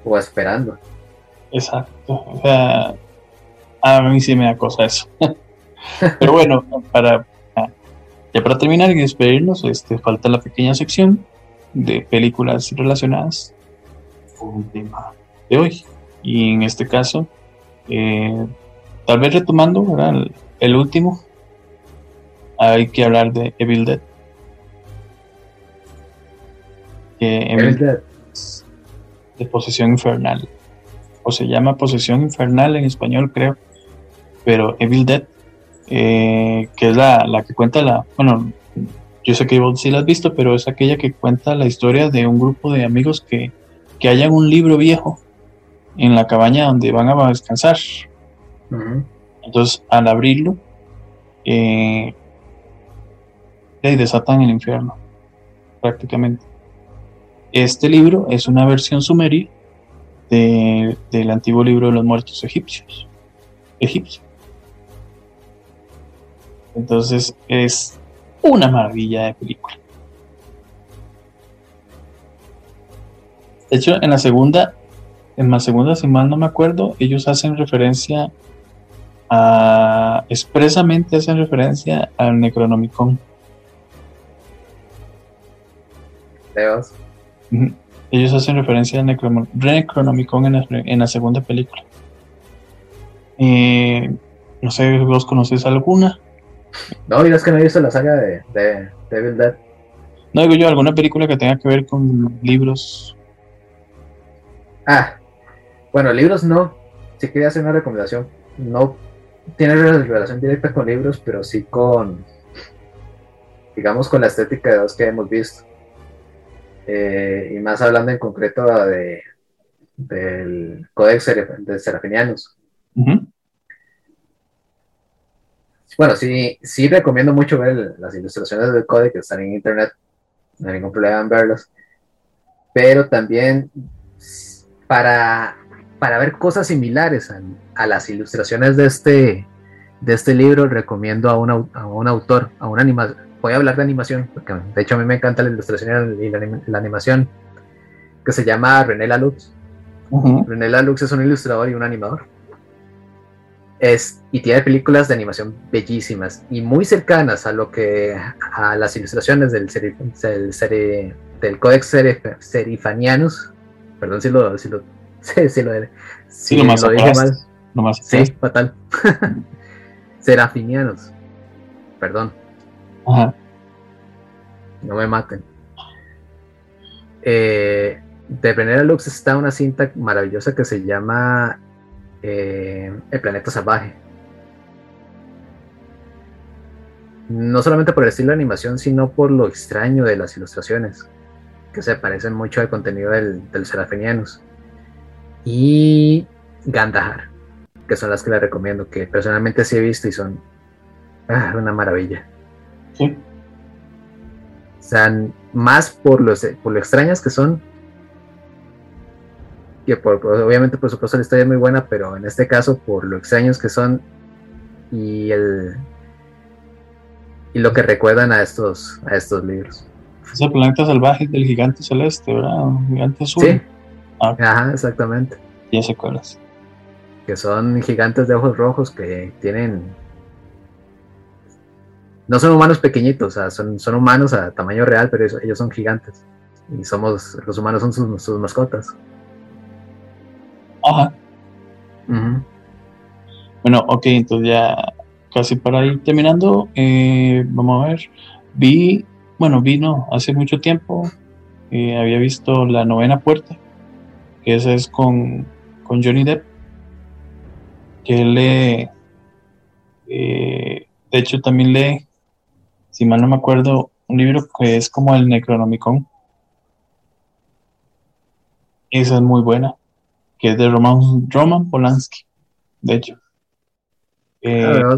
o esperando. Exacto. O sea, a mí sí me da cosa eso. Pero bueno, para ya para terminar y despedirnos, este, falta la pequeña sección de películas relacionadas con el tema de hoy. Y en este caso, eh, tal vez retomando El, último, hay que hablar de Evil Dead. Evil Dead de Posesión Infernal. O se llama Posesión Infernal en español, creo. Pero Evil Dead, eh, que es la, la, que cuenta la. Bueno, yo sé que vos sí la has visto, pero es aquella que cuenta la historia de un grupo de amigos que, que hayan un libro viejo en la cabaña donde van a descansar. Entonces, al abrirlo, eh, desatan el infierno, prácticamente. Este libro es una versión sumeria del antiguo libro de los muertos egipcios. Egipcio. Entonces es una maravilla de película. De hecho, en la segunda, en la segunda, si mal no me acuerdo, ellos hacen referencia a, expresamente hacen referencia al Necronomicon. Ellos hacen referencia al Necronomicon en la, segunda película. Eh, no sé, ¿vos conoces alguna? No, es que no he visto la saga de, de, Devil Dead. No digo yo, alguna película que tenga que ver con libros. Ah, bueno, libros no. Sí quería hacer una recomendación. No tiene relación directa con libros, pero sí con, digamos, con la estética de los que hemos visto. Eh, y más hablando en concreto de, del Codex de Serafinianos. Bueno, sí, sí recomiendo mucho ver las ilustraciones del Codex que están en internet, no hay ningún problema en verlos, pero también para, para ver cosas similares a, las ilustraciones de este, de este libro, recomiendo a, a un autor, a un animador, voy a hablar de animación, porque de hecho a mí me encanta la ilustración y la, animación, que se llama René Lalux. René Lalux es un ilustrador y un animador. Es, y tiene películas de animación bellísimas y muy cercanas a lo que a las ilustraciones del, del, del Codex Serifanianus. Perdón si lo, si lo, si lo, si lo, dije mal. sí, fatal. Serafinianos. Perdón. No me maten. Eh, de Venera Lux está una cinta maravillosa que se llama eh, El planeta salvaje. No solamente por el estilo de animación, sino por lo extraño de las ilustraciones, que se parecen mucho al contenido del, del Serafinianus. Y Gandahar, que son las que le recomiendo, que personalmente sí he visto y son ah, una maravilla. Sí. O sea, más por, los, por lo extrañas que son, que por, obviamente por supuesto la historia es muy buena, pero en este caso por lo extraños que son y el y lo que recuerdan a estos a estos libros. Es el planeta salvaje del gigante celeste, ¿verdad? gigante azul. Sí. Ah. Ajá, exactamente. Ya se acuerdas. Que son gigantes de ojos rojos que tienen no son humanos pequeñitos, son, son humanos a tamaño real, pero ellos son gigantes. Y somos, los humanos son sus, mascotas. Ajá. Bueno, ok, entonces ya casi para ir terminando, eh, vamos a ver. Vi, bueno, vino hace mucho tiempo, eh, había visto La Novena Puerta, que esa es con, con Johnny Depp, que él lee, eh, de hecho también lee si mal no me acuerdo, un libro que es como el Necronomicon. Esa es muy buena, que es de Roman, Roman Polanski, de hecho. Eh, ah,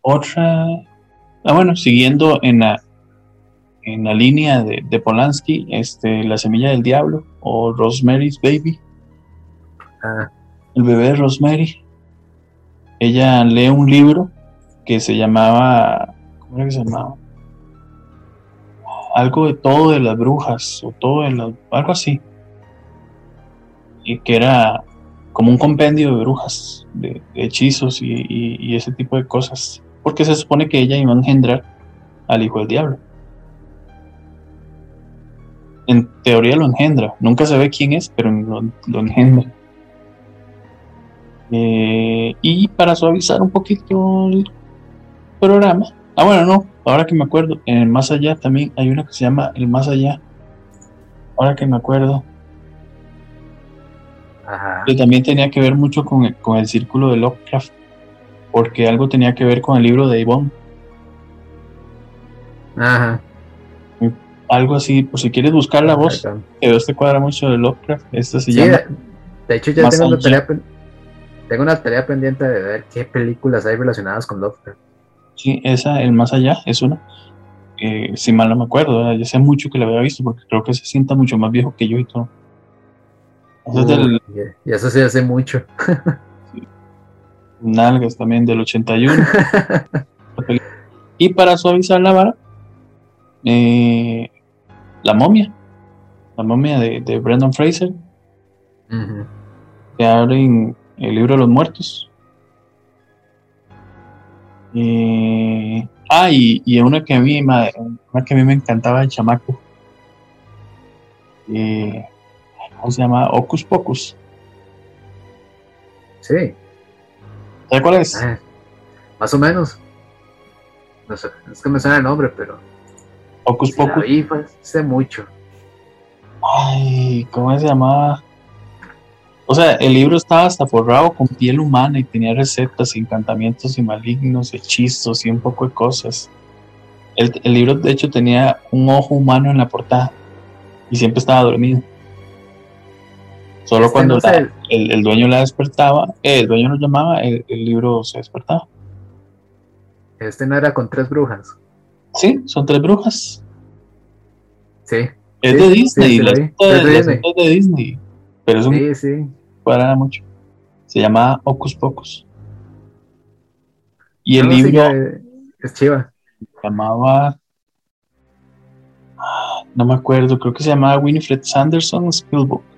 otra, ah, bueno, siguiendo en la, en la línea de, de, Polanski, este, La Semilla del Diablo o Rosemary's Baby. Ah. El bebé de Rosemary. Ella lee un libro que se llamaba ¿cómo se llamaba? Algo de todo de las brujas, o todo de las, algo así. Y que era como un compendio de brujas, de, hechizos y, ese tipo de cosas, porque se supone que ella iba a engendrar al hijo del diablo. En teoría lo engendra, nunca se ve quién es, pero lo, engendra. Eh, y para suavizar un poquito el programa, ah bueno, no, ahora que me acuerdo, en el Más Allá también hay una que se llama El Más Allá, ahora que me acuerdo, que también tenía que ver mucho con el, con el círculo de Lovecraft, porque algo tenía que ver con el libro de Yvonne. Ajá. Algo así, pues si quieres buscar la voz, que este cuadra mucho de Lovecraft, esta se llama. De hecho, ya tengo una, tarea, tengo una tarea pendiente de ver qué películas hay relacionadas con Lovecraft. Sí, esa, El Más Allá, es una. si mal no me acuerdo, ya sé mucho que la había visto, porque creo que se sienta mucho más viejo que yo y todo. Y eso se hace mucho. Nalgas también del 81. y para suavizar la vara, eh, La momia. La momia de, Brendan Fraser. Que abre en el libro de los muertos. Eh, ah, y, una que a mí una que a mí me encantaba el chamaco. Eh, se llama? Ocus Pocus. Sí. ¿Sabes cuál es? Ah, más o menos. No sé, es que me suena el nombre, pero. Ocus Pocus. Ahí sé mucho. Ay, ¿cómo se llamaba? O sea, el libro estaba hasta forrado con piel humana y tenía recetas, encantamientos y malignos, hechizos y un poco de cosas. El, el libro, de hecho, tenía un ojo humano en la portada y siempre estaba dormido. Solo este cuando el, dueño la despertaba, eh, el dueño nos llamaba, el, libro se despertaba. Este no era con tres brujas. Sí, son tres brujas. Sí. Es de Disney, es de Disney. Pero es un sí, sí. para mucho. Se llama Ocus Pocus. Y el libro es chiva. Se llamaba ah, no me acuerdo, creo que se llamaba Winifred Sanderson Spielbook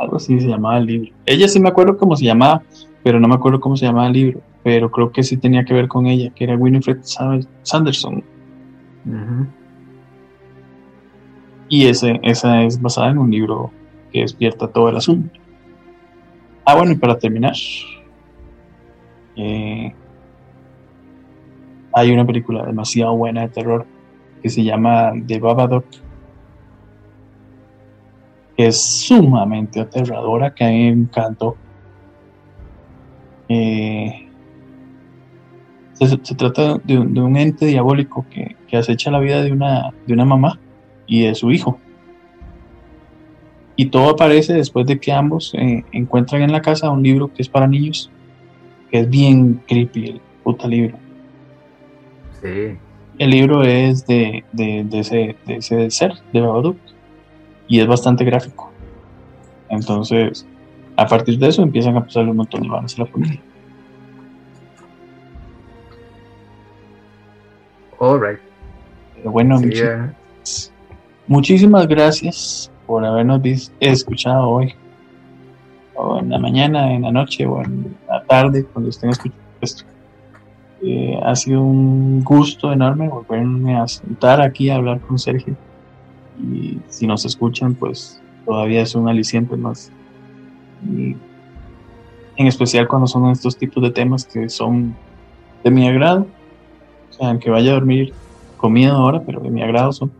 algo así se llamaba el libro. Ella sí me acuerdo cómo se llamaba, pero no me acuerdo cómo se llamaba el libro, pero creo que sí tenía que ver con ella, que era Winifred Sanderson. Y ese, esa es basada en un libro que despierta todo el asunto. Ah, bueno, y para terminar, eh, hay una película demasiado buena de terror que se llama The Babadook es sumamente aterradora, que a mí me encantó. Eh, se, trata de, un ente diabólico que, acecha la vida de una, de una mamá y de su hijo. Y todo aparece después de que ambos eh, encuentran en la casa un libro que es para niños, que es bien creepy, el puta libro. Sí. El libro es de, ese, de ese ser, de Babadook y es bastante gráfico. Entonces, a partir de eso empiezan a pasar un montón de vanas a la familia. Alright. Bueno, muchísimas gracias por habernos escuchado hoy. O en la mañana, en la noche o en la tarde, cuando estén escuchando esto. Eh, ha sido un gusto enorme volverme a sentar aquí a hablar con Sergio y si nos escuchan, pues todavía es un aliciente más. en especial cuando son estos tipos de temas que son de mi agrado. O sea, aunque vaya a dormir con ahora, pero de mi agrado son.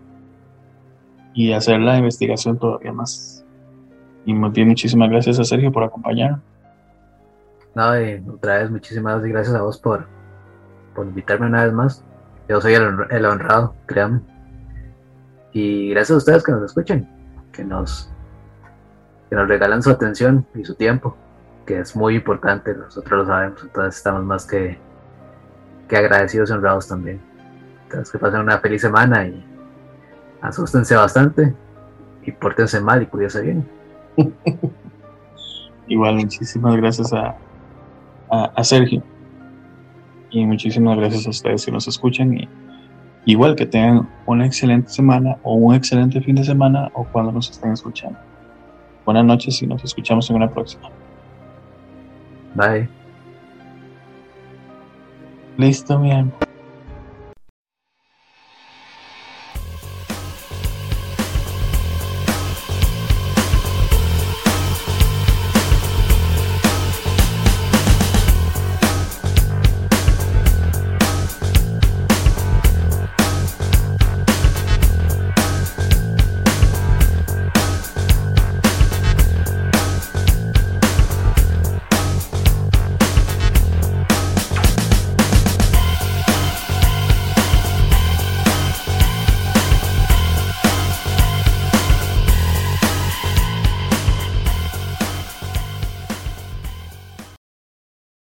Y hacer la investigación todavía más. Y muy bien, muchísimas gracias a Sergio por acompañarnos. No, y otra vez muchísimas gracias a vos por, por invitarme una vez más. Yo soy el, el honrado, créanme. Y gracias a ustedes que nos escuchen, que nos, que nos regalan su atención y su tiempo, que es muy importante, nosotros lo sabemos, entonces estamos más que, que agradecidos y honrados también. Entonces que pasen una feliz semana y asústense bastante y pórtense mal y cuídense bien. Igual, muchísimas gracias a, a, a Sergio y muchísimas gracias a ustedes que nos escuchan y Igual que tengan una excelente semana o un excelente fin de semana o cuando nos estén escuchando. Buenas noches y nos escuchamos en una próxima. Bye. Listo, mi amor.